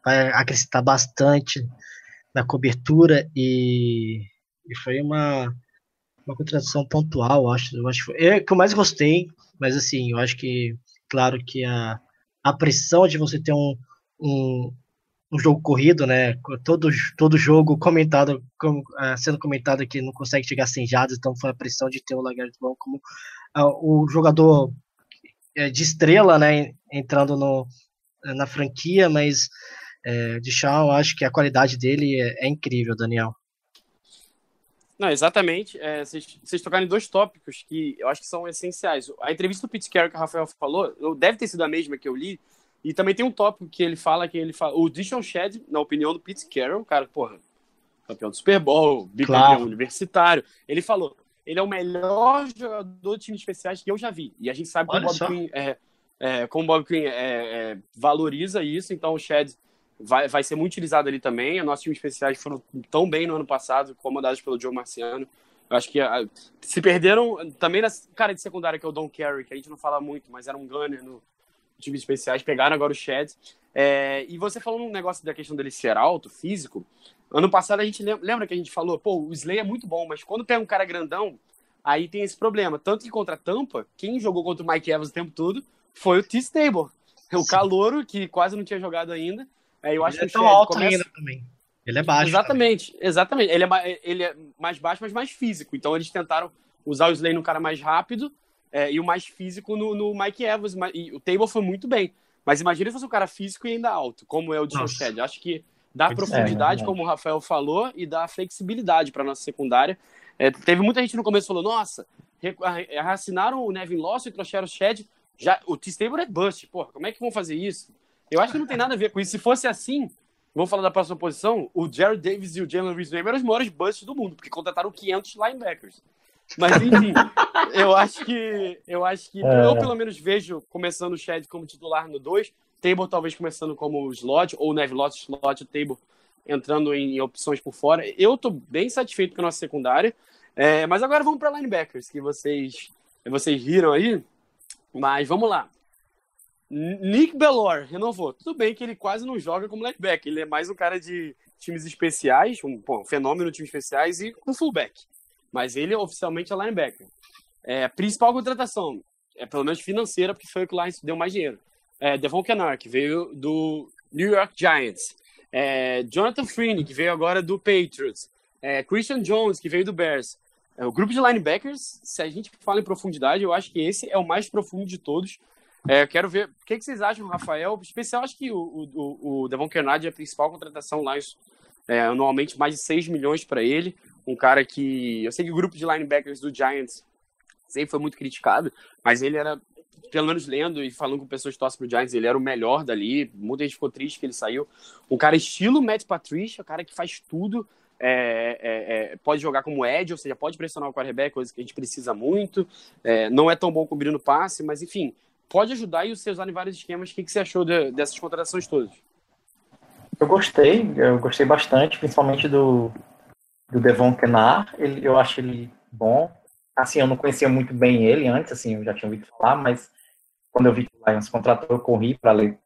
vai acrescentar bastante na cobertura e, e foi uma, uma contradição pontual, acho. Eu acho que foi, é que eu mais gostei, mas assim, eu acho que, claro que a, a pressão de você ter um, um, um jogo corrido, né? Todo, todo jogo comentado, uh, sendo comentado que não consegue chegar sem jadas, então foi a pressão de ter o Lagarde bom como uh, o jogador uh, de estrela, né? Entrando no, na franquia, mas uh, de Shaw, acho que a qualidade dele é, é incrível, Daniel. Não, exatamente. É, vocês, vocês tocaram em dois tópicos que eu acho que são essenciais. A entrevista do Pete Carroll que o Rafael falou, deve ter sido a mesma que eu li, e também tem um tópico que ele fala que ele fala. O Dishon Shed, na opinião do Pete Carroll, cara, porra, campeão do Super Bowl, bicampeão claro. universitário, ele falou: ele é o melhor jogador de times especiais que eu já vi. E a gente sabe como o Bob Quinn, é, é, como Bob Quinn é, é, valoriza isso, então o Shed vai, vai ser muito utilizado ali também. Os nossos times especiais foram tão bem no ano passado, comandados pelo Joe Marciano. Eu acho que a, se perderam também na cara de secundária, que é o Don Carey, que a gente não fala muito, mas era um gunner no, times especiais, pegaram agora o Shed. É, e você falou um negócio da questão dele ser alto, físico. Ano passado a gente lembra, que a gente falou, pô, o Slay é muito bom, mas quando pega um cara grandão, aí tem esse problema. Tanto que contra a Tampa, quem jogou contra o Mike Evans o tempo todo foi o T-Stable. [LAUGHS] O calouro, que quase não tinha jogado ainda. É, eu acho ele que é tão alto começa... ainda também. Ele é baixo. Exatamente, também. exatamente. Ele é, ele é mais baixo, mas mais físico. Então eles tentaram usar o Slay no cara mais rápido é, e o mais físico no, no Mike Evans. E o Table foi muito bem. Mas imagina se fosse um cara físico e ainda alto, como é o Shed. Acho que dá muito profundidade, é, como o Rafael falou, e dá flexibilidade para nossa secundária. É, teve muita gente no começo que falou: nossa, reassinaram o Nevin Lawson e trouxeram o Shed. Já, o T-Stable é bust. Porra, como é que vão fazer isso? Eu acho que não tem nada a ver com isso. Se fosse assim, vamos falar da próxima posição, o Jared Davis e o Jalen Reese eram os maiores busts do mundo, porque contrataram 500 linebackers. Mas enfim, eu acho que eu acho que é. eu pelo menos vejo começando o Shed como titular no 2, Table talvez começando como slot ou Neve Lot slot, Table entrando em, em, opções por fora. Eu tô bem satisfeito com a nossa secundária. É, mas agora vamos para linebackers, que vocês vocês riram aí. Mas vamos lá. Nick Bellor renovou. Tudo bem que ele quase não joga como linebacker. Ele é mais um cara de times especiais, um, bom, fenômeno de times especiais e um fullback mas ele oficialmente é linebacker. É, principal contratação, é pelo menos financeira, porque foi o que o Lions deu mais dinheiro. É, Devon Kennard, que veio do New York Giants. É, Jonathan Freeney, que veio agora do Patriots. É, Christian Jones, que veio do Bears. É, o grupo de linebackers, se a gente fala em profundidade, eu acho que esse é o mais profundo de todos. É, quero ver o que, que, vocês acham, Rafael. Especial, acho que o, o, o Devon Kennard é a principal contratação lá, é, anualmente mais de 6 milhões para ele um cara que. Eu sei que o grupo de linebackers do Giants sempre foi muito criticado, mas ele era pelo menos lendo e falando com pessoas que torcem pro Giants, ele era o melhor dali. Muita gente ficou triste que ele saiu. Um cara estilo Matt Patricia, um cara que faz tudo. É, é, é, pode jogar como Ed, ou seja, pode pressionar o quarterback, coisa que a gente precisa muito. É, não é tão bom cobrindo passe, mas enfim, pode ajudar e você usar em vários esquemas. O que, que você achou de, dessas contratações todas? Eu gostei, eu gostei bastante, principalmente do, do Devon Kenar. Ele, eu acho ele bom. Assim, eu não conhecia muito bem ele antes, assim, eu já tinha ouvido falar, mas quando eu vi que o Lions contratou, eu corri para ler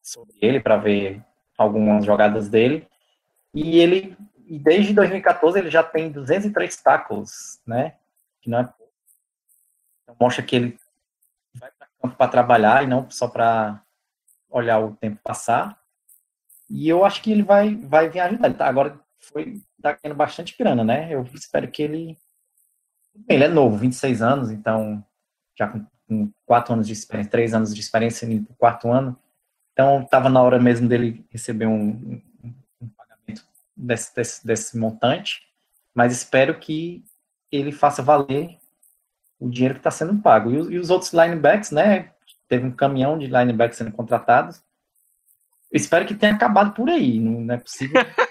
sobre ele, para ver algumas jogadas dele. E ele e desde 2014 ele já tem 203 tackles, né? Que não é então, mostra que ele vai para campo para trabalhar e não só para olhar o tempo passar. E eu acho que ele vai vai vir ajudar. Ele tá, agora foi tá ganhando bastante grana, né? Eu espero que ele ele é novo, 26 anos, então já com, com 4 anos de experiência, 3 anos de experiência no quarto ano. Então estava na hora mesmo dele receber um, desse, desse, desse montante, mas espero que ele faça valer o dinheiro que está sendo pago. E, e, os outros linebacks, né? Teve um caminhão de linebacks sendo contratados. Eu espero que tenha acabado por aí. Não, não é possível [LAUGHS]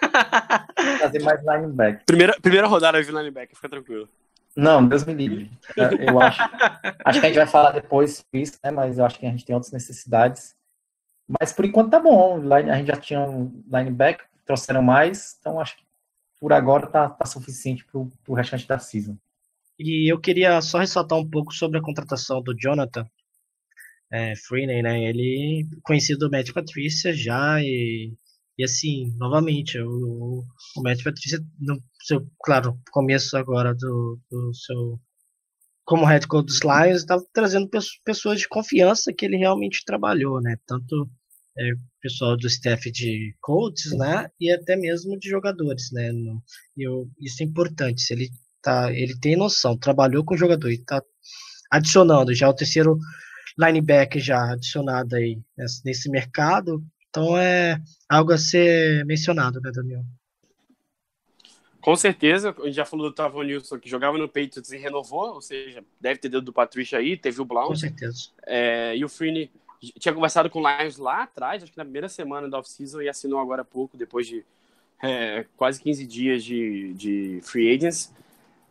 fazer mais lineback. Primeira, primeira rodada de lineback, fica tranquilo. Não, Deus me livre. É, eu acho, acho que a gente vai falar depois disso, né? Mas eu acho que a gente tem outras necessidades. Mas por enquanto tá bom. A gente já tinha um linebacker, trouxeram mais, então acho que por agora tá, tá suficiente pro, pro restante da season. E eu queria só ressaltar um pouco sobre a contratação do Jonathan é, Freeney, né? Ele conhecido do Matt Patrícia já e, e assim, novamente, o, o Matt Patrícia, no seu, claro, começo agora do, do seu como head coach dos Lions, estava trazendo pessoas de confiança que ele realmente trabalhou, né? Tanto é, pessoal do staff de coaches, né, e até mesmo de jogadores, né. Eu, isso é importante. Se ele tá, ele tem noção, trabalhou com o jogador e está adicionando já o terceiro linebacker já adicionado aí nesse mercado, então é algo a ser mencionado, né, Daniel? Com certeza, a gente já falou do Tavon Nilson que jogava no Patriots e renovou, ou seja, deve ter dedo do Patrícia aí, teve o Blount. Com certeza. É, e o Freeney tinha conversado com o Lions lá atrás, acho que na primeira semana da off-season, e assinou agora há pouco, depois de é, quase 15 dias de, de free agents.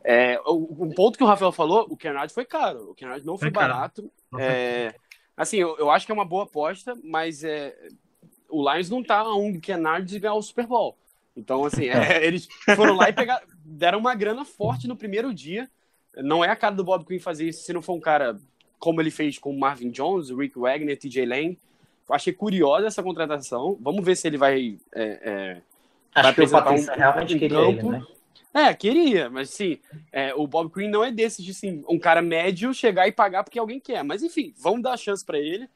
É, um ponto que o Rafael falou, o Kennard foi caro, o Kennard não foi, foi barato. É, assim, eu, eu, acho que é uma boa aposta, mas é, o Lions não tá a um Kennard de ganhar o Super Bowl. Então, assim, é, [LAUGHS] eles foram lá e pegaram, deram uma grana forte no primeiro dia. Não é a cara do Bob Quinn fazer isso se não for um cara como ele fez com o Marvin Jones, o Rick Wagner, TJ Lane. Achei curiosa essa contratação. Vamos ver se ele vai. É, é, Acho vai que o Patrícia um, realmente um queria campo. ele, né? É, queria, mas sim, é, o Bob Quinn não é desses de assim, um cara médio chegar e pagar porque alguém quer. Mas enfim, vamos dar a chance para ele.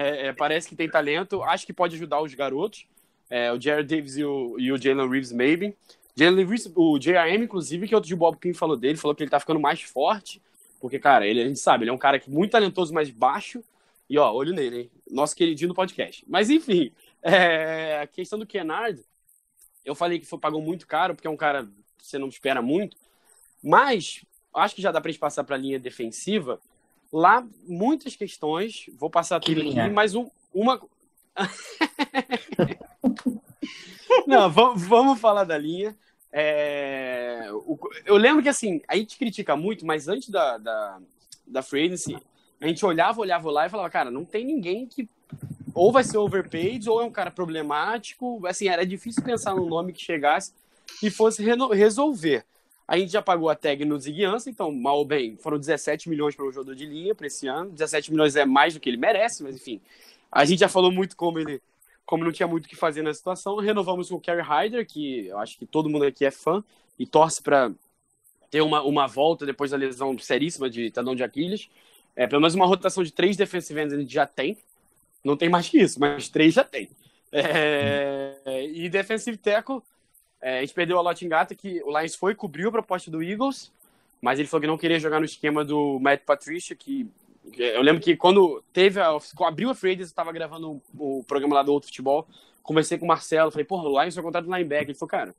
É, é, parece que tem talento, acho que pode ajudar os garotos. É, o Jared Davis e o, e o Jalen Reeves, maybe. Jalen Reeves, o JRM, inclusive, que outro de Bob Quinn falou dele, falou que ele tá ficando mais forte. Porque, cara, ele, a gente sabe, ele é um cara que muito talentoso, mas baixo. E, ó, olho nele, hein? Nosso queridinho do podcast. Mas, enfim, é, a questão do Kennard, eu falei que foi, pagou muito caro, porque é um cara que você não espera muito. Mas, acho que já dá pra gente passar pra linha defensiva. Lá, muitas questões. Vou passar tudo aqui, mas um, uma. [LAUGHS] não, vamos falar da linha. É, eu lembro que assim, a gente critica muito, mas antes da, da, da Free Agency, a gente olhava, olhava lá e falava, cara, não tem ninguém que ou vai ser overpaid ou é um cara problemático. Assim, era difícil pensar num nome que chegasse e fosse resolver. A gente já pagou a tag no Ziguiança, então, mal ou bem, foram 17 milhões para o jogador de linha para esse ano. 17 milhões é mais do que ele merece, mas enfim. A gente já falou muito como ele como não tinha muito o que fazer na situação, renovamos com o Kerry Hyder, que eu acho que todo mundo aqui é fã e torce para ter uma, uma volta depois da lesão seríssima de tendão de Aquiles. É, pelo menos uma rotação de três defensive ends a gente já tem. Não tem mais que isso, mas três já tem. É, e defensive tackle, é, a gente perdeu a Lotingata, que o Lions foi cobriu a proposta do Eagles, mas ele falou que não queria jogar no esquema do Matt Patricia, que eu lembro que quando teve a, abriu a free eu estava gravando o, o, programa lá do Outro Futebol, conversei com o Marcelo, falei, porra, o Lions vai contrato do linebacker. Ele falou, cara,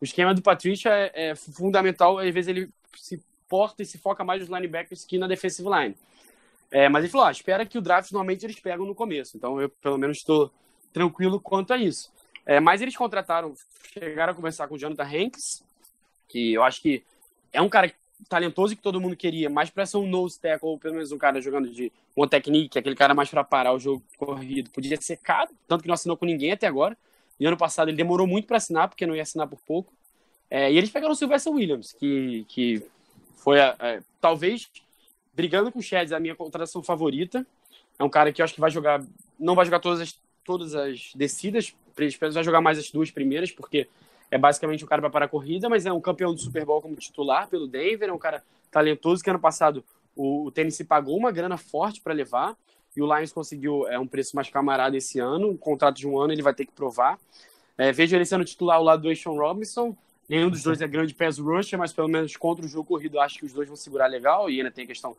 o esquema do Patrícia é, é, fundamental, às vezes ele se porta e se foca mais nos linebackers que na defensive line. É, mas ele falou: ah, espera que o draft normalmente eles pegam no começo. Então eu, pelo menos, estou tranquilo quanto a isso. É, mas eles contrataram, chegaram a conversar com o Jonathan Hanks, que eu acho que é um cara talentoso que todo mundo queria, mas para ser um nose tackle, ou pelo menos um cara jogando de uma technique, aquele cara mais para parar o jogo corrido, podia ser caro, tanto que não assinou com ninguém até agora. E ano passado ele demorou muito para assinar, porque não ia assinar por pouco. É, e eles pegaram o Sylvester Williams, que, que foi, a, a, talvez, brigando com o Sheds, a minha contratação favorita. É um cara que eu acho que vai jogar, não vai jogar todas as, todas as descidas, vai jogar mais as duas primeiras, porque é basicamente um cara para parar a corrida, mas é um campeão do Super Bowl como titular pelo Denver, é um cara talentoso que ano passado o, o Tennessee pagou uma grana forte para levar e o Lions conseguiu é, um preço mais camarada esse ano, um contrato de um ano ele vai ter que provar. É, vejo ele sendo titular ao lado do Ashon Robinson, nenhum dos dois é grande pass rusher, mas pelo menos contra o jogo corrido acho que os dois vão segurar legal e ainda tem a questão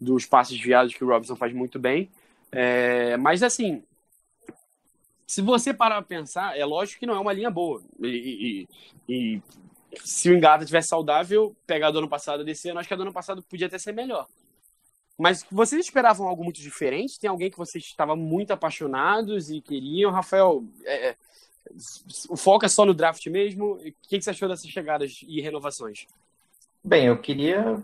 dos passes desviados que o Robinson faz muito bem. É, mas assim, se você parar para pensar, é lógico que não é uma linha boa. E, e, e se o Engata tivesse saudável, pegar do ano passado desse ano, acho que a do ano passado podia até ser melhor. Mas vocês esperavam algo muito diferente? Tem alguém que vocês estavam muito apaixonados e queriam? Rafael, é, é o foco é só no draft mesmo? O que, você achou dessas chegadas e renovações? Bem, eu queria.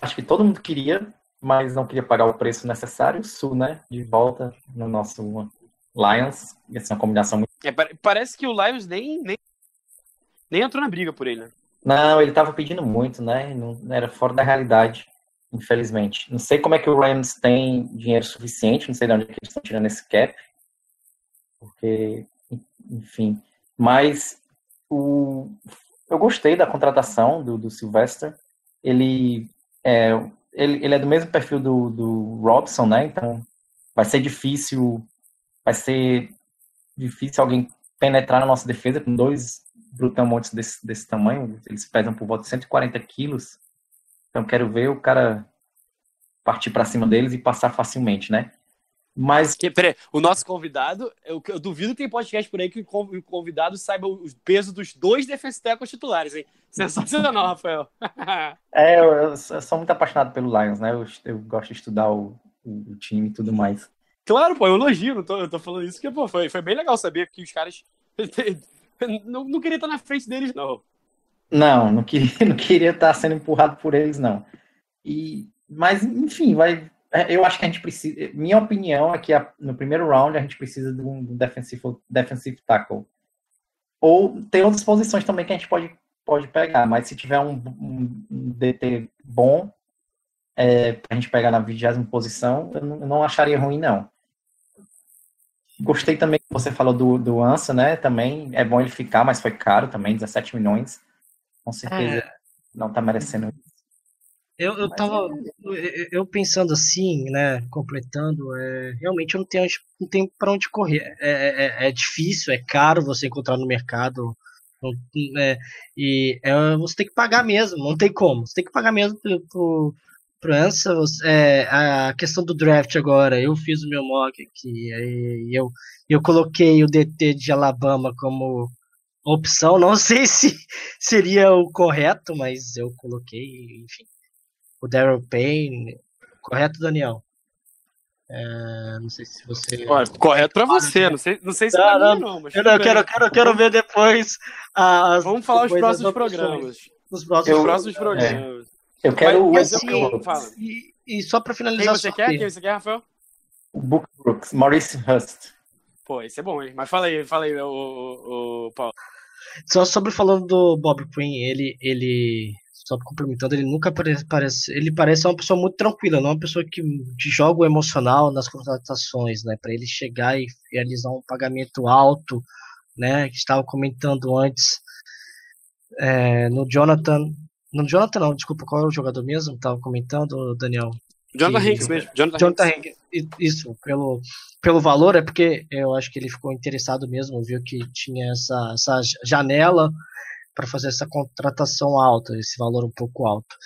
Acho que todo mundo queria, mas não queria pagar o preço necessário. Sul, né? De volta no nosso Lions, ia ser uma combinação muito. É, parece que o Lions nem, nem, nem entrou na briga por ele, né? Não, ele estava pedindo muito, né? Não era fora da realidade, infelizmente. Não sei como é que o Rams tem dinheiro suficiente, não sei de onde eles estão tirando esse cap. Porque, enfim. Mas o, eu gostei da contratação do, do Sylvester. Ele é, ele, ele é do mesmo perfil do, do Robson, né? Então vai ser difícil vai ser difícil alguém penetrar na nossa defesa com dois brutamontes desse, desse tamanho. Eles pesam por volta de 140 quilos. Então quero ver o cara partir para cima deles e passar facilmente, né? Mas. Que, peraí, o nosso convidado, eu, eu, duvido que tem podcast por aí que o convidado saiba o peso dos dois tackles titulares, hein? Sensacional, Rafael. [LAUGHS] é, eu, eu, sou muito apaixonado pelo Lions, né? Eu, eu gosto de estudar o, o, o time e tudo mais. Claro, pô, eu elogio, não tô, eu tô falando isso porque, pô, foi, foi bem legal saber que os caras. [LAUGHS] não, não queria estar na frente deles, não. Não, não queria, [LAUGHS] não queria estar sendo empurrado por eles, não. E, mas, enfim, vai. É, eu acho que a gente precisa. Minha opinião é que a, no primeiro round a gente precisa de um defensive, defensive tackle. Ou tem outras posições também que a gente pode, pode pegar, mas se tiver um, um, um DT bom, é, para a gente pegar na vigésima posição, eu não, eu não, acharia ruim, não. Gostei também que você falou do, do Ansa, né? Também é bom ele ficar, mas foi caro também, 17 milhões. Com certeza é... não está merecendo isso. Eu, eu tava é... eu pensando assim, né, completando, é, realmente eu não tenho, não tenho para onde correr. É, é, é, é, difícil, é caro você encontrar no mercado. Não, é, e você tem que pagar mesmo, não tem como. Você tem que pagar mesmo por, por França, é, a questão do draft agora, eu fiz o meu mock aqui, e eu, eu coloquei o DT de Alabama como opção, não [LAUGHS] sei se seria o correto, mas eu coloquei, enfim, o Daryl Payne, correto, Daniel? É, não sei se você. Olha, correto para você, não sei, não sei se não, pra mim, não. Mas eu não, quero, quero, quero ver depois. As, Vamos falar os próximos programas. Os próximos, eu, próximos programas. É. Eu quero mas, mas eu, e, e, só para finalizar. Quem você quer? Quem você quer, Rafael? O Book Brooks, Maurice Hust. Pô, esse é bom, hein? Mas fala aí, fala aí, o, o, o Paulo. Só sobre falando do Bob Quinn, ele, ele só complementando, ele nunca parece, parece, ele parece uma pessoa muito tranquila, não é uma pessoa que joga o emocional nas contratações, né? Para ele chegar e realizar um pagamento alto, né? Que estava comentando antes é, no Jonathan, no Jonathan, não, desculpa, qual é o jogador mesmo? Tava comentando, Daniel. Jonathan Hanks mesmo. Jonathan, Jonathan Hanks. Isso, pelo, pelo valor, é porque eu acho que ele ficou interessado mesmo, viu que tinha essa, essa janela para fazer essa contratação alta, esse valor um pouco alto.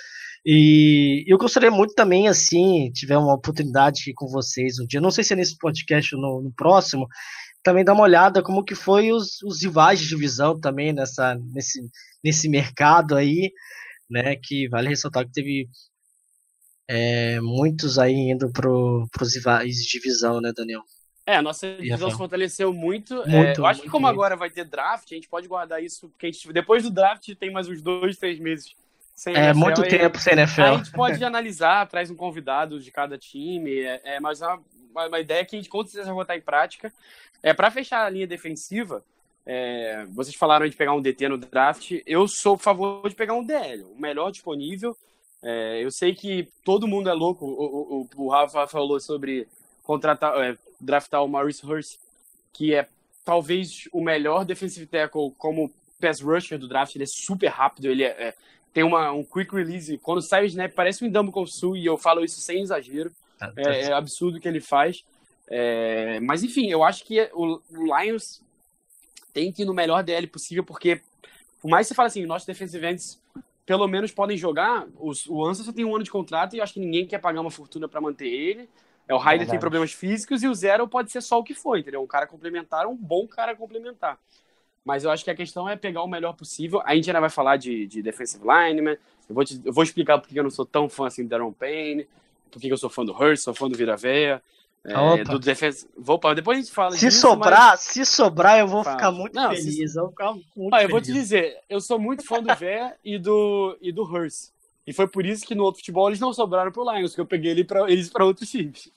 E eu gostaria muito também, assim, tiver uma oportunidade aqui com vocês um dia, não sei se é nesse podcast ou no, no próximo, também dar uma olhada como que foi os, os rivais de divisão também nessa, nesse, nesse mercado aí, né? Que vale ressaltar que teve É, muitos aí indo para os rivais de divisão, né, Daniel? É, a nossa divisão se fortaleceu muito. muito é, eu acho muito que como agora vai ter draft, a gente pode guardar isso, porque gente, depois do draft tem mais uns dois, três meses sem É NFL, muito tempo sem NFL. A gente pode analisar, traz um convidado de cada time, é, é mas é uma, uma, ideia que a gente com certeza vai botar em prática. É para fechar a linha defensiva, é, vocês falaram de pegar um DT no draft, eu sou a favor de pegar um DL, o melhor disponível. É, eu sei que todo mundo é louco, o, o, o Rafa falou sobre contratar, é, draftar o Maurice Hurst, que é talvez o melhor defensive tackle como pass rusher do draft. Ele é super rápido, ele é, é, tem uma, um quick release. Quando sai o snap, parece um Indambo Sul, e eu falo isso sem exagero. Ah, tá é, é, absurdo o que ele faz. É, mas enfim, eu acho que o, Lions tem que ir no melhor DL possível, porque por mais que você fale assim, nossos defensive ends pelo menos podem jogar, os, o Ansa só tem um ano de contrato e eu acho que ninguém quer pagar uma fortuna para manter ele. É, o Ryder tem problemas físicos e o Zero pode ser só o que foi, entendeu? Um cara complementar, um bom cara complementar. Mas eu acho que a questão é pegar o melhor possível. A gente ainda vai falar de, de defensive lineman. Eu vou, te, eu vou explicar porque eu não sou tão fã assim do Darren Payne, porque eu sou fã do Hurst, sou fã do Viraveia. É, do defense... Vou, depois a gente fala Se disso, sobrar, mas... se sobrar, eu vou Fala. ficar muito não, feliz. Se... Eu, vou ficar muito ah, eu vou te dizer, eu sou muito fã do Vé e do, e do Hurst. E foi por isso que no outro futebol eles não sobraram pro Lions, que eu peguei ele pra, eles para outros times.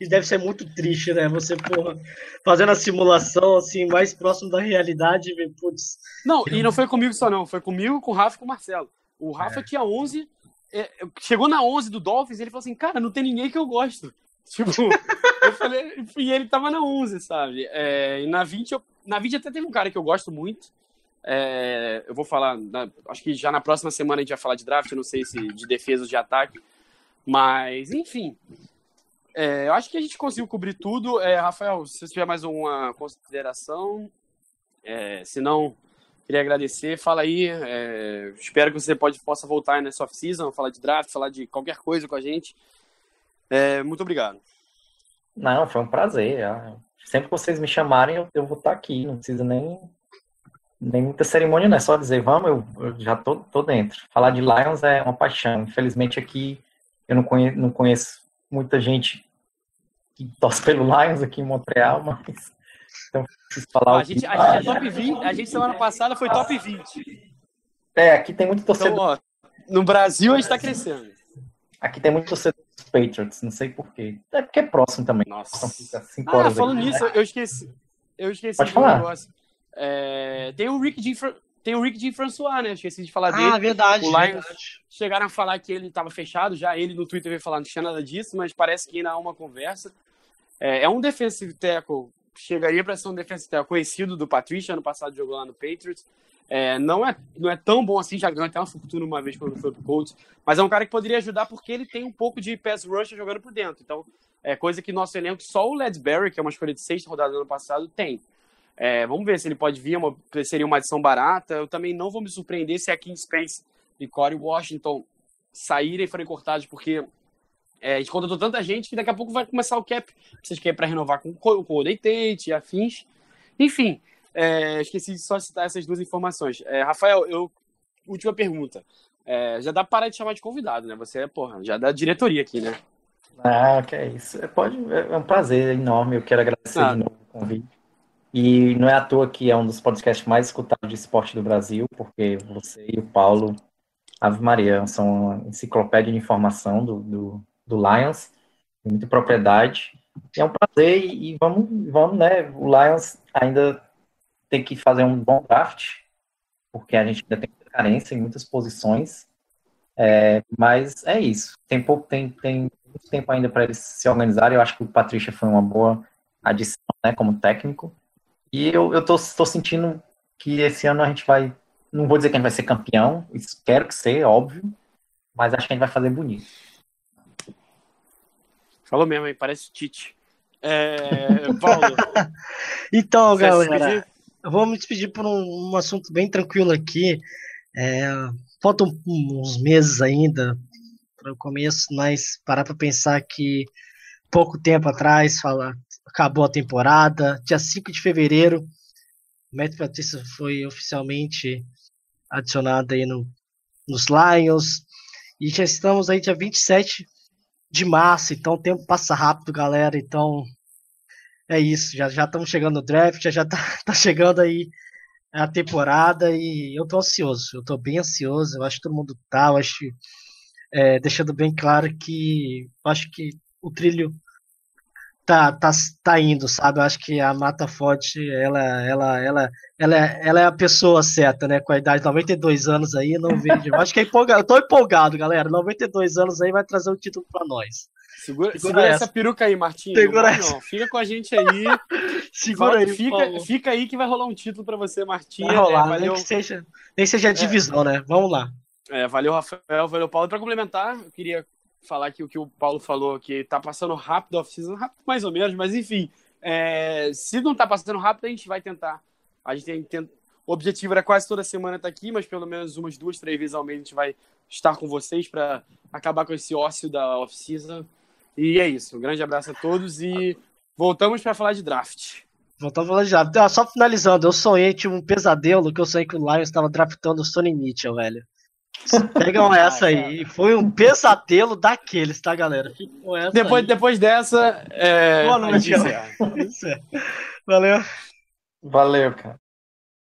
Isso deve ser muito triste, né? Você, porra, fazendo a simulação, assim, mais próximo da realidade, putz. Não, e não foi comigo só não, foi comigo, com o Rafa e com o Marcelo. O Rafa é. tinha 11, é, chegou na 11 do Dolphins, ele falou assim, cara, não tem ninguém que eu gosto. [LAUGHS] Tipo, falei, e ele tava na 11, sabe? É, e na 20, eu, na 20 até teve um cara que eu gosto muito, é, eu vou falar, na, acho que já na próxima semana a gente vai falar de draft, não sei se de defesa ou de ataque. Mas, enfim. É, eu acho que a gente conseguiu cobrir tudo. É, Rafael, se você tiver mais uma consideração, é, se não, queria agradecer. Fala aí. É, espero que você pode, possa voltar nessa off-season, falar de draft, falar de qualquer coisa com a gente. É, muito obrigado. Não, foi um prazer. Sempre que vocês me chamarem, eu, eu vou estar aqui. Não precisa nem nem muita cerimônia, não é só dizer vamos, eu, eu já tô, tô dentro. Falar de Lions é uma paixão. Infelizmente aqui eu não conheço, não conheço muita gente que torce pelo Lions aqui em Montreal, [LAUGHS] mas então preciso falar. A gente, a gente é top 20, a gente semana passada foi top 20. É, aqui tem muito torcedor. Então, ó, no Brasil a gente está crescendo. Aqui tem muito torcedor Patriots, não sei porquê. É porque é próximo também. Nossa. ah, falando aqui, nisso, né? eu esqueci. Eu esqueci Pode falar. negócio. É, tem o Rick Jean, tem o Rick Jean François, né? Esqueci de falar ah, dele. Ah, verdade. O Lions verdade. chegaram a falar que ele estava fechado, já ele no Twitter veio falar, não tinha nada disso, mas parece que ainda há uma conversa. É, é um defensive tackle, chegaria para ser um defensive tackle conhecido do Patricia, ano passado jogou lá no Patriots. É, não, é, não é tão bom assim, já ganhou até uma fortuna uma vez quando foi pro Colts, mas é um cara que poderia ajudar porque ele tem um pouco de pass rush jogando por dentro. Então, é coisa que nosso elenco, só o Ledberry, que é uma escolha de sexta rodada do ano passado, tem. É, vamos ver se ele pode vir, uma, seria uma adição barata. Eu também não vou me surpreender se aqui em Spence e Corey Washington saírem e forem cortados, porque é, a gente contratou tanta gente que daqui a pouco vai começar o cap. Vocês querem para renovar com, com o Golden Tate e afins. Enfim, é, esqueci de só citar essas duas informações. É, Rafael, eu, última pergunta. É, já dá para parar de chamar de convidado, né? Você é, porra, já dá diretoria aqui, né? Ah, que é isso. É, pode, é um prazer enorme. Eu quero agradecer ah. de novo o convite. E não é à toa que é um dos podcasts mais escutados de esporte do Brasil, porque você e o Paulo, Ave Maria, são uma enciclopédia de informação do, do, do Lions, muita propriedade. É um prazer e, vamos, vamos, né? O Lions ainda tem que fazer um bom draft, porque a gente ainda tem carência em muitas posições. É, mas é isso. Tem pouco, tem, tem muito tempo ainda para eles se organizarem. Eu acho que o Patrícia foi uma boa adição, né, como técnico. E eu, eu tô, tô sentindo que esse ano a gente vai. Não vou dizer que a gente vai ser campeão, quero que seja, óbvio, mas acho que a gente vai fazer bonito. Falou mesmo, aí, parece Tite. É, Paulo. [LAUGHS] então, galera, vou me despedir por um, um assunto bem tranquilo aqui. É, faltam uns meses ainda para o começo, mas parar para pensar que pouco tempo atrás, fala, acabou a temporada, dia 5 de fevereiro, o Matt Patrícia foi oficialmente adicionado aí no, nos Lions, e já estamos aí dia 27 de massa, então o tempo passa rápido, galera. Então é isso. Já estamos chegando no draft, já já [LAUGHS] tá, chegando aí a temporada e eu tô ansioso. Eu tô bem ansioso. Eu acho que todo mundo tá. Eu acho é, deixando bem claro que eu acho que o trilho tá, tá, tá indo, sabe? Eu acho que a Mata Forte, ela, ela, ela, ela, ela é a pessoa certa, né? Com a idade de 92 anos aí, não vejo. Eu acho que é empolgado. Eu tô empolgado, galera. 92 anos aí vai trazer o um título para nós. Segura, segura, segura essa. essa. peruca aí, Martinho. Segura não, não, Fica com a gente aí. [LAUGHS] segura aí, fica, fica aí que vai rolar um título para você, Martinho. Vai rolar, é, valeu. nem que seja, nem seja divisão, é. né? Vamos lá. É, valeu, Rafael, valeu, Paulo. Para complementar, eu queria falar aqui o que o Paulo falou, que tá passando rápido off-season, rápido mais ou menos, mas enfim, é, se não tá passando rápido, a gente vai tentar. A gente tem, tem, o objetivo era quase toda semana estar tá aqui, mas pelo menos umas duas, três vezes ao mês a gente vai estar com vocês para acabar com esse ócio da off-season. E é isso. Um grande abraço a todos e voltamos para falar de draft. Voltamos a falar de draft. Ah, só finalizando, eu sonhei, tive um pesadelo que eu sonhei que o Lions estava draftando o Sonny Mitchell, velho. Pegam ah, essa aí. Foi um pesadelo daqueles, tá, galera? depois, depois dessa. É... Boa noite, [LAUGHS] é. Valeu. Valeu, cara.